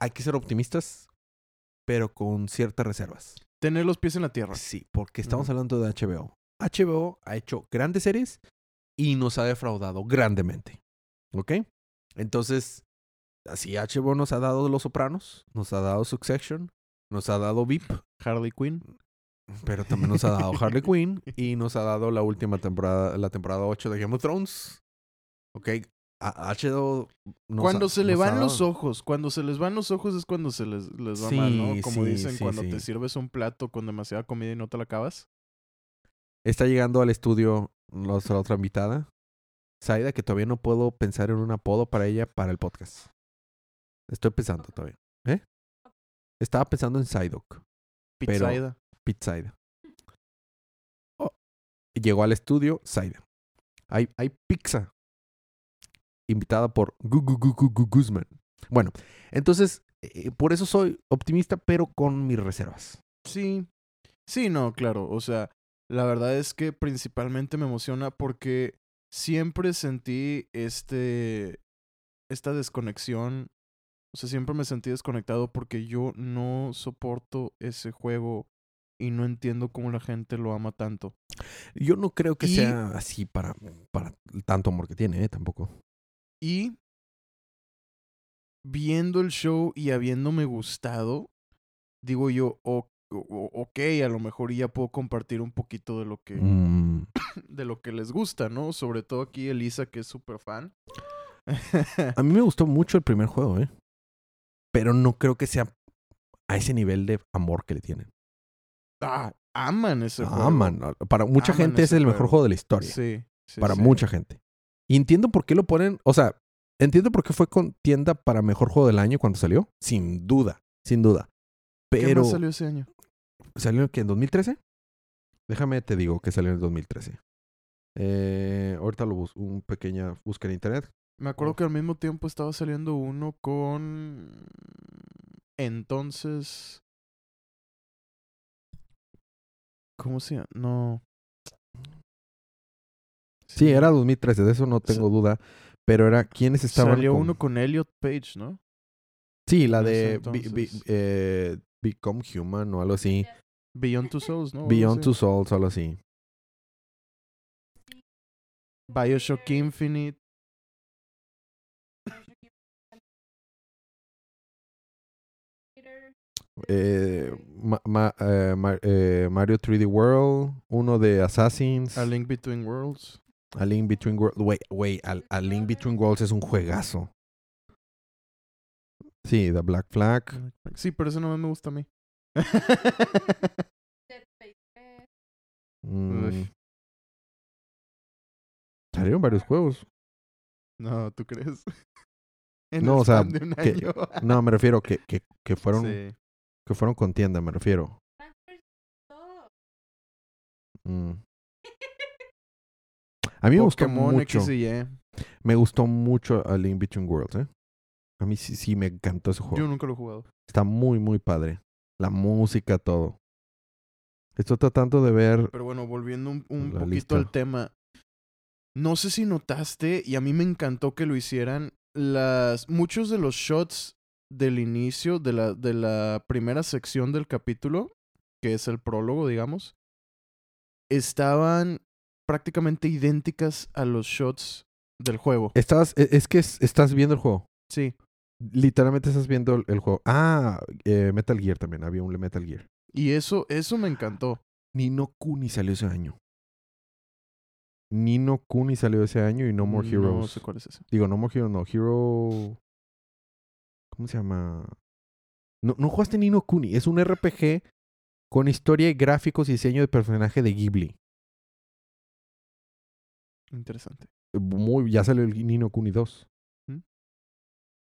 hay que ser optimistas, pero con ciertas reservas. Tener los pies en la tierra. Sí, porque estamos hablando de HBO. HBO ha hecho grandes series y nos ha defraudado grandemente. ¿Ok? Entonces, así HBO nos ha dado Los Sopranos, nos ha dado Succession, nos ha dado VIP, Harley Quinn. *laughs* pero también nos ha dado Harley Quinn y *laughs* nos ha dado la última temporada, la temporada 8 de Game of Thrones. ¿Ok? A- HBO nos cuando ha- se le van los ojos, cuando se les van los ojos es cuando se les, les va Sí, mal, ¿no? Como sí, dicen, sí, cuando sí. te sirves un plato con demasiada comida y no te la acabas. Está llegando al estudio nuestra otra invitada, Saida, que todavía no puedo pensar en un apodo para ella para el podcast. Estoy pensando todavía. ¿Eh? Estaba pensando en Psyduck, Pizzaida. Pete Saida. Oh, llegó al estudio Saida. Hay, hay pizza. Invitada por Gu Gu Gu Gu Gu Guzman. Bueno, entonces, eh, por eso soy optimista, pero con mis reservas. Sí. Sí, no, claro. O sea, la verdad es que principalmente me emociona porque siempre sentí este, esta desconexión. O sea, siempre me sentí desconectado porque yo no soporto ese juego y no entiendo cómo la gente lo ama tanto. Yo no creo que Y- sea así para, para el tanto amor que tiene, ¿eh? Tampoco. Y viendo el show y habiéndome gustado, digo yo, ok, a lo mejor ya puedo compartir un poquito de lo que, Mm, *coughs* de lo que les gusta, ¿no? Sobre todo aquí Elisa, que es súper fan. a mí me gustó mucho el primer juego, ¿eh? Pero no creo que sea a ese nivel de amor que le tienen. ah, aman ese juego. Aman. Para mucha Aman gente es el mejor juego. de la historia. Sí. sí, para sí. mucha gente. Y entiendo por qué lo ponen, o sea, entiendo por qué fue contienda para mejor juego del año cuando salió, sin duda, sin duda. ¿Qué Pero más salió ese año? salió que en 2013? Déjame te digo que salió en el 2013. Eh, ahorita lo busco, un pequeña búsqueda en internet. Me acuerdo que al mismo tiempo estaba saliendo uno con... Entonces... ¿Cómo se llama? No. Sí, era 2013, de eso no tengo duda. Pero era quienes estaban. Salió con- uno con Elliot Page, ¿no? Sí, la de Be- Be- entonces. eh, Become Human o algo así. Beyond Two Souls, ¿no? Beyond Two Souls algo así. Bioshock Infinite. Eh, Ma- Ma- eh, Ma- eh, Mario 3D World, uno de Assassins, A Link Between Worlds. A Link Between Worlds. Wait, wait, A, A Link Between Worlds es un juegazo. Sí, The Black Flag. Sí, pero ese nomás me gusta a mí. *laughs* Mm, salieron varios juegos. no, ¿tú crees? *laughs* En No, o sea, que-. No, me refiero que, que, que fueron Sí. Que fueron contienda, me refiero. Mm. A mí me gustó Pokémon mucho. X y Y. Me gustó mucho A Link Between Worlds, ¿eh? A mí sí, sí me encantó ese juego. Yo nunca lo he jugado. Está muy, muy padre. La música, todo. Estoy tratando de ver. Pero bueno, volviendo un, poquito lista. al tema. No sé si notaste, y a mí me encantó que lo hicieran, las, muchos de los shots del inicio de la, de la primera sección del capítulo, que es el prólogo, digamos, estaban prácticamente idénticas a los shots del juego. Estás, e- es que es- estás viendo el juego. Sí. Literalmente estás viendo el, el juego. Ah, eh, Metal Gear también. Había un Metal Gear. Y eso, eso me encantó. Nino Kuni salió ese año. Nino Kuni salió ese año y No More No Heroes. sé cuál es ese. Digo, No More Heroes, no. Hero. ¿Cómo se llama? No, no jugaste Nino Kuni. Es un RPG con historia, gráficos y diseño de personaje de Ghibli. Interesante. Muy, ya salió el Nino Kuni 2. ¿Mm?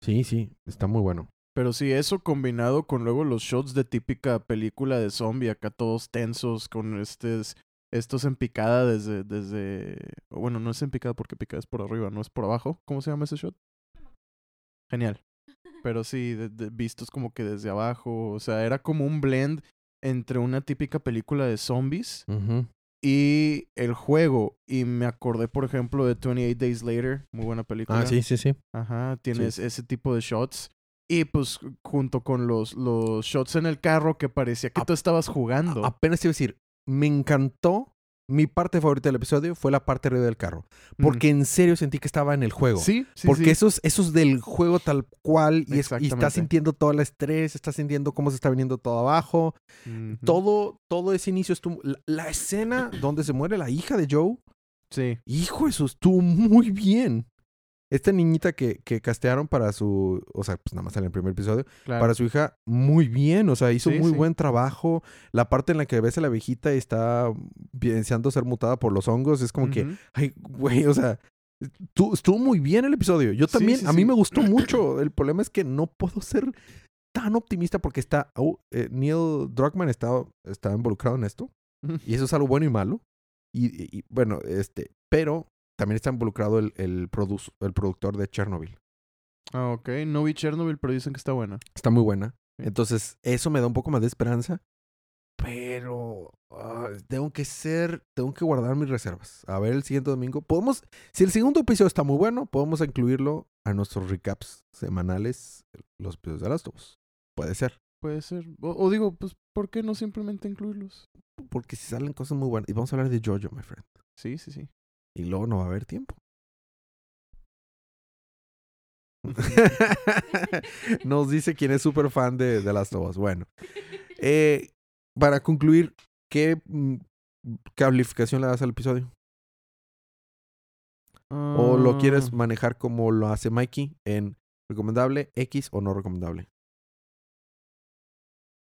Sí, sí, está muy bueno. Pero sí, eso combinado con luego los shots de típica película de zombie, acá todos tensos, con estos, estos en picada desde, desde... Bueno, no es en picada porque picada es por arriba, no es por abajo. ¿Cómo se llama ese shot? Genial. Pero sí, de- de- vistos como que desde abajo. O sea, era como un blend entre una típica película de zombies y el juego. Y me acordé, por ejemplo, de 28 Days Later. Muy buena película. Ah, sí, sí, sí. Ajá, tienes ese tipo de shots. Y pues junto con los, los shots en el carro que parecía que A- tú estabas jugando. Apenas te iba a decir, me encantó. Mi parte favorita del episodio fue la parte arriba del carro. Mm. Porque en serio sentí que estaba en el juego. Sí, sí, Porque sí. esos, esos del juego tal cual, y, es- y estás sintiendo todo el estrés, estás sintiendo cómo se está viniendo todo abajo. Todo, todo ese inicio estuvo. La, la escena donde se muere la hija de Joe, Sí. hijo, eso estuvo muy bien. Esta niñita que, que castearon para su. O sea, pues nada más sale en el primer episodio. Claro. Para su hija, muy bien. O sea, hizo Sí, muy sí. buen trabajo. La parte en la que ves a la viejita y está deseando ser mutada por los hongos, es como que, Ujú. ay, güey, o sea, tu- estuvo muy bien el episodio. Yo también, sí, a mí me gustó mucho. El problema es que no puedo ser tan optimista porque está, oh, eh, Neil Druckmann está, está involucrado en esto. Ujú. Y eso es algo bueno y malo. Y- y, bueno, este, pero también está involucrado el, el, produ- el productor de Chernobyl. Ah, ok. No vi Chernobyl, pero dicen que está buena. Está muy buena. Sí. Entonces, eso me da un poco más de esperanza. pero tengo que ser, tengo que guardar mis reservas. A ver el siguiente domingo. Podemos, si el segundo episodio está muy bueno, podemos incluirlo a nuestros recaps semanales, los episodios de Last. Puede ser. Puede ser. O, o digo, pues, ¿por qué no simplemente incluirlos? Porque si salen cosas muy buenas. Y vamos a hablar de Jojo, my friend. Sí, sí, sí. Y luego no va a haber tiempo. *laughs* Nos dice quién es súper fan de, de Last of Us. Bueno, *laughs* eh, para concluir, ¿qué mm, calificación le das al episodio? ¿O lo quieres Ah, manejar como lo hace Mikey en recomendable, X o no recomendable?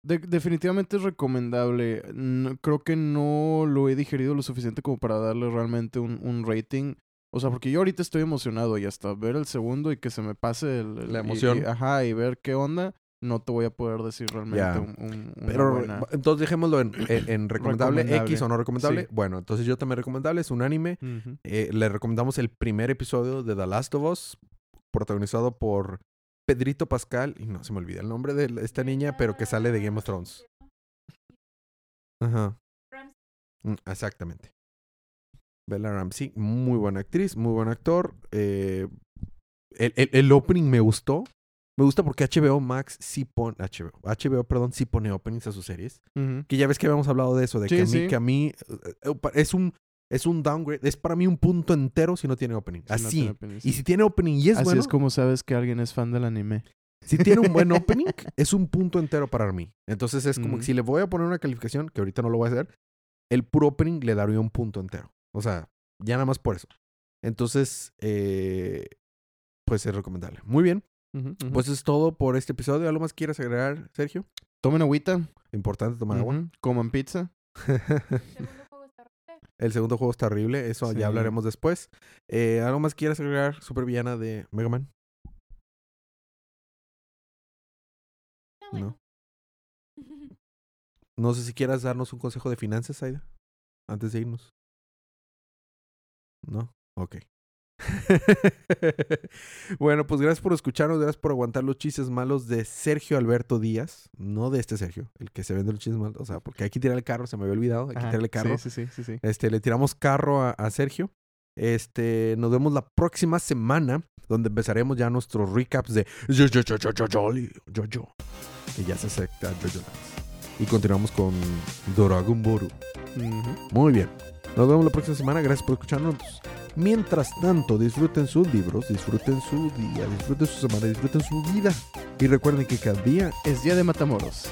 De- definitivamente es recomendable. No- creo que no lo he digerido lo suficiente como para darle realmente un, un rating. O sea, porque yo ahorita estoy emocionado y hasta ver el segundo y que se me pase el, el- La emoción. y- ajá, y ver qué onda, no te voy a poder decir realmente un, un- Pero buena- entonces dejémoslo en, en- en recomendable, *clears throat* Recomendable. X o no recomendable. Sí. Bueno, entonces yo también recomendable, es un anime. Eh, le recomendamos el primer episodio de The Last of Us, protagonizado por Pedrito Pascal, y no se me olvida el nombre de esta niña, pero que sale de Game of Thrones. Ajá, mm, exactamente. Bella Ramsey, muy buena actriz, muy buen actor. eh, el, el- el opening me gustó. Me gusta porque HBO Max sí pone, HBO, HBO, perdón, sí pone openings a sus series. Que ya ves que habíamos hablado de eso, de Sí, que a mí, sí. que a mí eh, eh, es un, es un downgrade, es para mí un punto entero si no tiene opening. No Así. tiene opening, y si tiene opening y es Así bueno, es como sabes que alguien es fan del anime. si tiene un buen *laughs* opening, es un punto entero para mí. Entonces es como que si le voy a poner una calificación, que ahorita no lo voy a hacer, el puro opening le daría un punto entero. O sea, ya nada más por eso. Entonces, eh, pues es recomendable. Muy bien. Pues es todo por este episodio. ¿Algo más quieres agregar, Sergio? tomen agüita, Importante tomar agua. ujú, coman pizza. *laughs* El segundo juego está horrible, eso Sí. ya hablaremos después. Eh, ¿Algo más quieres agregar, supervillana de Mega Man? Bueno. *laughs* No sé si quieras darnos un consejo de finanzas, Aida, antes de irnos. ¿No? Ok. *laughs* bueno, pues gracias por escucharnos, gracias por aguantar los chistes malos de Sergio Alberto Díaz, no de este Sergio, el que se vende los chistes malos, o sea, porque hay que tirar el carro, se me había olvidado, hay que Ajá, tirarle carro. Sí, sí, sí. Este, le tiramos carro a, a Sergio. Este, nos vemos la próxima semana, donde empezaremos ya nuestros recaps de yo, yo, yo, yo, yo, yo, yo, yo. Y ya se acepta Jojo Dance. Y continuamos con Dragon Boru. Ujú. Muy bien. Nos vemos la próxima semana. Gracias por escucharnos. Mientras tanto, disfruten sus libros, disfruten su día, disfruten su semana, disfruten su vida. Y recuerden que cada día Es día de Matamoros.